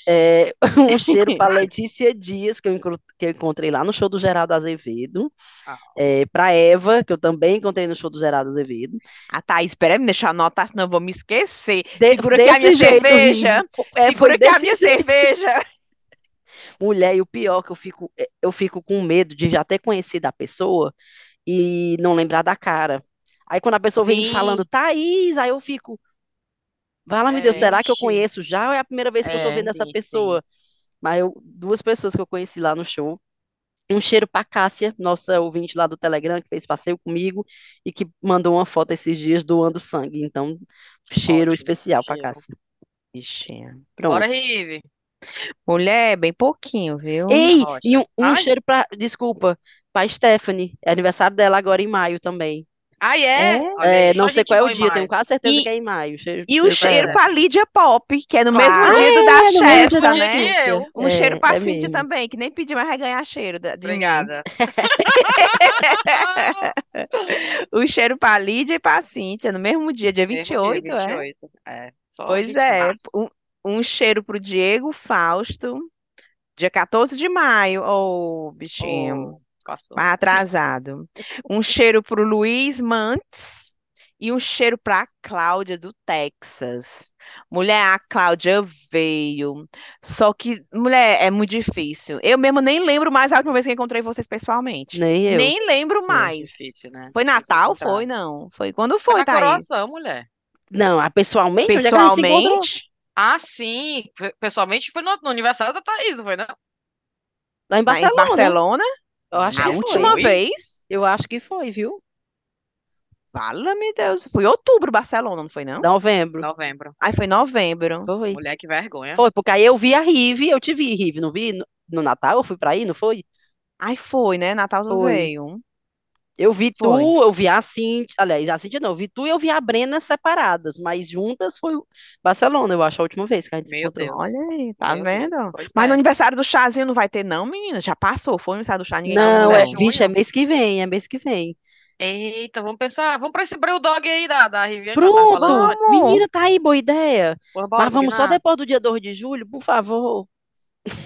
É, um cheiro para Letícia Dias, que eu, que eu encontrei lá no show do Geraldo Azevedo. Ah. É, para Eva, que eu também encontrei no show do Geraldo Azevedo. A Thaís, espera me deixar anotar, senão eu vou me esquecer. De- Segura aqui a minha desse jeito, cerveja. É, Segura aqui a minha jeito. cerveja. Mulher, e o pior que eu fico, é, eu fico com medo de já ter conhecido a pessoa e não lembrar da cara. Aí quando a pessoa vem me Sim. falando, Thaís, aí eu fico, Vala, meu Deus, É, será que eu conheço já ou é a primeira vez que eu tô É, vendo essa sim, pessoa? Mas eu, duas pessoas que eu conheci lá no show. Um cheiro pra Cássia, nossa ouvinte lá do Telegram, que fez passeio comigo e que mandou uma foto esses dias doando sangue. Então, cheiro Ótimo, especial cheiro. Cássia. Bichinha. Pronto. Bora, Rive. Mulher, bem pouquinho, viu? Ei, Ótimo. e um, um cheiro pra, desculpa, pra Stephanie. É aniversário dela agora em maio também. Ah, é? É? É, não sei qual é o dia, tenho quase certeza E- que é em maio. Cheiro, E o cheiro pra Lídia Pop, que é no mesmo Claro. dia do É, da mesmo dia chefa, da né? Cíntia. Um É, cheiro pra é mesmo. também, que nem pediu, mas vai ganhar cheiro da- de. Obrigada. O cheiro pra Lídia e pra Cíntia, no mesmo dia, dia Mesmo dia, 28, é? 28. É. Só Pois 20 é. Um, um cheiro pro Diego Fausto, dia 14 de maio. Ô, bichinho. Ô, mais atrasado. Um cheiro pro Luiz Mantes e um cheiro pra Cláudia do Texas. Mulher, a Cláudia veio. Só que, mulher, é muito difícil. Eu mesmo nem lembro mais a última vez que encontrei vocês pessoalmente. Nem eu. Nem lembro mais. Difícil, né? Foi Difícil Natal? encontrar. Foi, não. Foi quando Foi foi, na Thaís? coroação, mulher. Não, ah, pessoalmente, onde é a? Pessoalmente? Ah, sim. Pe- Pessoalmente foi no, no aniversário da Thaís, não foi, não? Lá em Lá em Barcelona. Eu acho A que última foi. vez, Eu acho que foi, viu? fala-me Deus, foi outubro Barcelona, não foi não? Novembro. Novembro. Aí foi novembro. Foi. Mulher, que vergonha. Foi, porque aí eu vi a Rive, eu te vi, Rive, não vi? No, no Natal eu fui pra aí, não foi? Aí foi, né? Natal tu Foi. veio. Eu vi tu, Foi. eu vi a Cintia, aliás, a Cintia não, eu vi tu e eu vi a Brena separadas, mas juntas foi Barcelona, eu acho, a última vez que a gente se Meu encontrou. Deus. Olha aí, tá Meu Deus, vendo? foi Mas no aniversário do chazinho não vai ter não, menina? Já passou, foi o aniversário do chá, ninguém Não, não, é, vixe, é mês que vem, é mês que vem. Eita, vamos pensar. Vamos pra esse Brewdog aí da, da ela tava Pronto. Vamos. menina, tá aí, boa ideia. Porra, Mas vamos só combinar. depois do dia 2 de julho, por favor.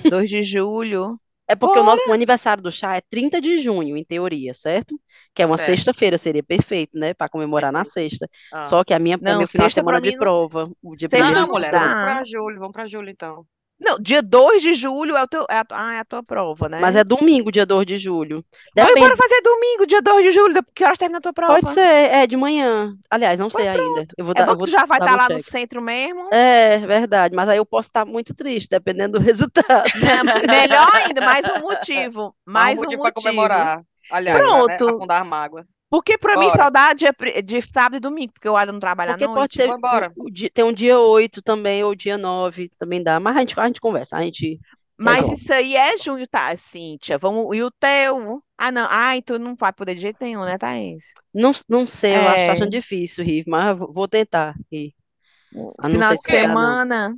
2 de julho. É porque o Bora. nosso o aniversário do chá é 30 de junho, em teoria, certo? Que é uma sexta-feira, seria perfeito, né? Para comemorar na sexta. Ah. Só que a minha é Não, meu final de semana de mim não- prova. O dia Sexta Não, de mulher, vamos pra julho, vamos pra julho então. Não, dia 2 de julho é, o teu, é, a, ah, é a tua prova, né? Mas é domingo, dia 2 de julho. Vamos Depende. embora fazer domingo, dia 2 de julho, que horas termina a tua prova? Pode ser, é de manhã. Aliás, não sei ainda. Eu vou É dar, bom eu que vou tu já vai estar um lá no centro mesmo. É, verdade, mas aí eu posso estar muito triste, dependendo do resultado. Melhor ainda, mais um motivo. Mais um motivo pra motivo. comemorar. Aliás, Pronto. Né, afundar mágoa. Porque pra mim Bora. saudade é de sábado e domingo, porque o Adam não trabalha Porque noite. pode ser, o dia- tem um dia 8 também, ou dia 9 também dá. Mas a gente, a gente conversa, a gente Mas resolve. isso aí é junho, tá, Cíntia? Vamos, e o teu? Ah, não. Ai, tu não vai poder de jeito nenhum, né, Thaís? Não, não sei, eu acho, É. achando difícil, Rive, mas vou tentar ir. Não Final de se vai dar, não.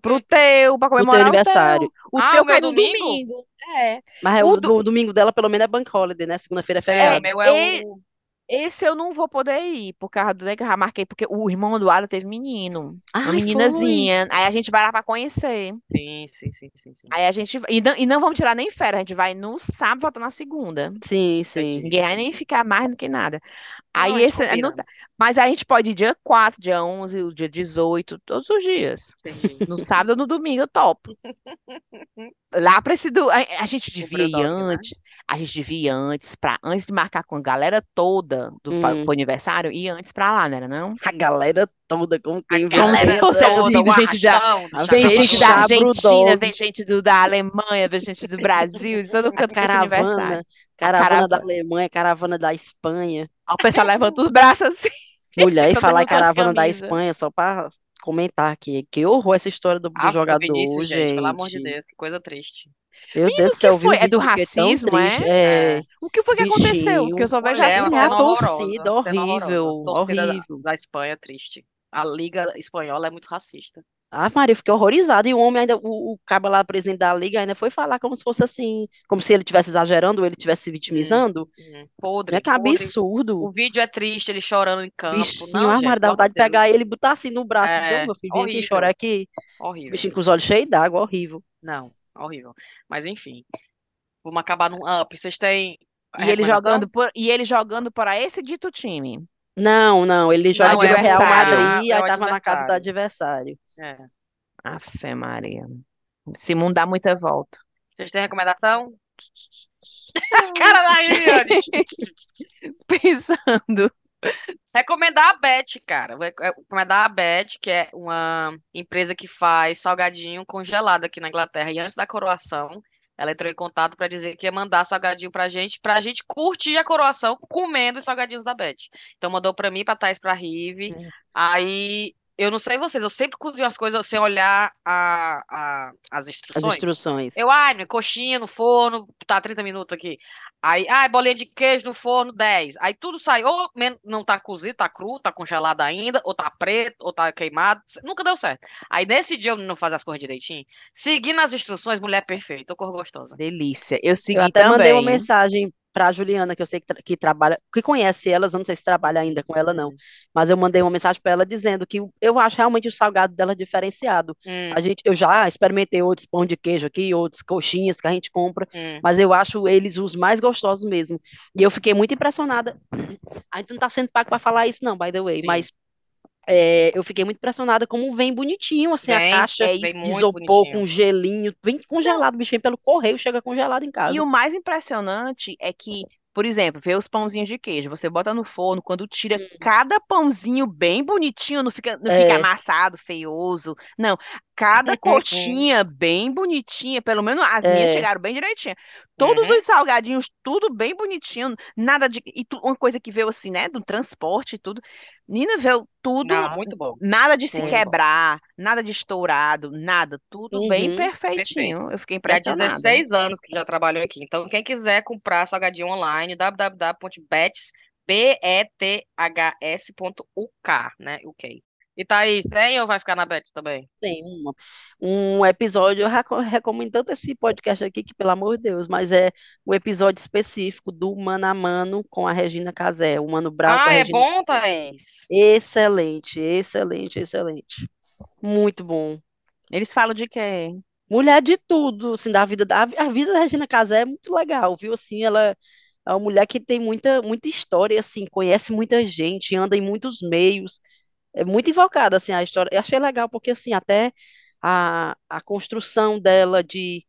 Pro teu, pra teu comemorar o aniversário. teu. O Ah, teu o meu cai no domingo? domingo. É. Mas é O do- do- domingo dela, pelo menos, é Bank Holiday, né? Segunda-feira é É, feriado. meu é o. Esse eu não vou poder ir, por causa do né, que eu já marquei, porque o irmão do Ada teve menino. Uma Ai, meninazinha. Aí a gente vai lá pra conhecer. Sim, sim, sim, sim, sim. Aí a gente. E não, e não vamos tirar nem férias, a gente vai no sábado volta na segunda. Sim, sim. Ninguém vai nem ficar mais do que nada. Não, Aí gente esse. não tá- Mas a gente pode ir dia 4, dia 11, o dia 18, todos os dias. No sábado ou no domingo eu topo. Lá pra esse do. A, a gente devia ir né? antes. A gente devia ir antes, pra, antes de marcar com a galera toda do fa- Hum. pro aniversário, ir antes pra lá, não era não? A galera toda, como quem Galera toda, assim, o gente da- do Vem gente da Argentina, vem gente do, da Alemanha, vem gente do Brasil, de todo canto aniversário. caravana, caravana da caravana. Alemanha, caravana da Espanha. Aí o pessoal levanta os braços assim. Mulher, e falar com caravana da. Espanha, só pra comentar aqui. Que horror essa história do, do Ah, jogador, isso, gente, pelo amor de. Deus, que coisa triste. Meu Menino, Deus do céu, foi? É do tão racismo, é? É, O que foi que aconteceu? Porque eu só vejo assim. uma a cena horrorosa, torcida, horrível. A torcida da, horrível. da Espanha é triste. A Liga Espanhola é muito racista. Ah, Maria, eu fiquei horrorizada. E o homem ainda, o, o cabo lá, presidente da liga, ainda foi falar como se fosse assim, como se ele estivesse exagerando, ou ele estivesse se vitimizando. Hum, podre, Né? Que podre. absurdo. O vídeo é triste, ele chorando em campo. Bichinho, Não, gente, Maria, dá vontade de pegar ele e botar assim no braço e dizer, É, ô, meu filho, vem aqui horrível. chorar aqui. Horrível. Bichinho com os olhos cheios d'água, horrível. Não, horrível. Mas enfim, vamos acabar num up. Vocês têm a E ele jogando por, e ele jogando para esse dito time. Não, não, ele joga Não, é o Real. Madrid, É aí o tava na casa do adversário. É. Afe Maria. Esse mundo dá muita volta. Vocês têm recomendação? Cara da. Pensando. Recomendar a Bet, cara. Vou Recomendar a Bet, que é uma empresa que faz salgadinho congelado aqui na Inglaterra. E antes da coroação, ela entrou em contato para dizer que ia mandar salgadinho pra gente, pra gente curtir a coroação comendo os salgadinhos da Bet. Então mandou pra mim, pra Thais, pra Rive. É. Aí, eu não sei vocês, eu sempre cozinho as coisas sem olhar a, a- as As instruções. instruções. Eu, ai, minha coxinha no forno, tá 30 minutos aqui. Aí, ai, bolinha de queijo no forno, 10. Aí tudo sai, ou não tá cozido, tá cru, tá congelado ainda, ou tá preto, ou tá queimado. Nunca deu certo. Aí nesse dia eu não fazer as coisas direitinho, seguindo as instruções, mulher perfeita, cor gostosa. Delícia. Eu segui Eu até mandei uma também. Mensagem pra Juliana, que eu sei que, tra- que trabalha, que conhece elas, eu não sei se trabalha ainda com ela, não. Mas eu mandei uma mensagem pra ela dizendo que eu acho realmente o salgado dela diferenciado. Hum, A gente, eu já experimentei outros pão de queijo aqui, outros coxinhas que a gente compra, hum. mas eu acho eles os mais gostosos mesmo. E eu fiquei muito impressionada. A gente não tá sendo pago pra falar isso, não, by the way, Sim. mas é, eu fiquei muito impressionada como vem bonitinho, assim, a Vem, caixa é, vem isopor com gelinho, vem congelado, bichinho, pelo correio, chega congelado em casa. E o mais impressionante é que, por exemplo, vê os pãozinhos de queijo. Você bota no forno, quando tira cada pãozinho bem bonitinho, não fica, não fica É. amassado, feioso. Não. Cada coxinha bem bonitinha, pelo menos as minhas É, chegaram bem direitinha. Todos Uhum. os salgadinhos, tudo bem bonitinho, nada de. E tu- uma coisa que veio assim, né, do transporte e tudo. Menina, veio tudo, Não, muito bom. nada de se é. quebrar, nada de estourado, nada, tudo bem Uhum. Perfeito. perfeitinho. Eu fiquei E há impressionada. 16 anos que já trabalhou aqui. Então, quem quiser comprar salgadinho online, www.bets, B-E-T-H-S.UK, né? UK. E Thaís, tem ou vai ficar na Bet também? Tem uma, um episódio, eu reco- recomendo tanto esse podcast aqui, que pelo amor de Deus, mas é um episódio específico do Mano a Mano com a Regina Casé, o Mano Brown a Ah, é Regina bom. Thaís? Excelente, excelente, excelente. Muito bom. Eles falam de quê? Mulher de tudo, assim, da vida da a vida da Regina Casé é muito legal, viu? Assim, ela é uma mulher que tem muita muita história, assim, conhece muita gente, anda em muitos meios. É muito invocada, assim, a história. Eu achei legal porque, assim, até a, a construção dela de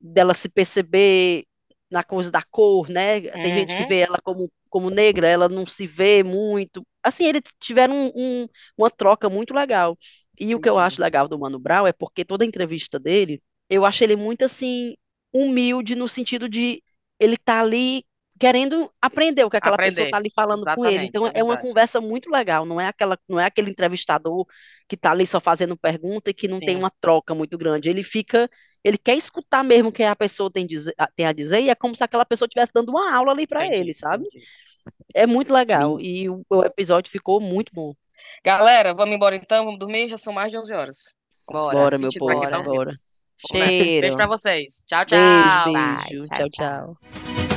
dela se perceber na coisa da cor, né? Tem gente que Uhum. vê ela como, como negra, ela não se vê muito. Assim, eles tiveram um- um- uma troca muito legal. E o que eu acho legal do Mano Brown é porque toda a entrevista dele, eu acho ele muito, assim, humilde no sentido de ele tá ali querendo aprender o que aquela pessoa Aprender. tá ali falando com ele. Exatamente, Então, é é uma conversa muito legal, não é aquela, não é aquele entrevistador que tá ali só fazendo pergunta e que não tem Sim. uma troca muito grande. Ele fica ele quer escutar mesmo o que a pessoa tem, dizer- a- tem a dizer, e é como se aquela pessoa estivesse dando uma aula ali para ele, sabe? É muito legal. E o, o episódio ficou muito bom. Galera, vamos embora então? Vamos dormir? Já são mais de 11 horas. Bora, Bora, meu povo, bora. Nessa. Cheiro. Beijo pra vocês. Tchau, Beijo, tchau. Bye. beijo. Tchau, Tchau, tchau.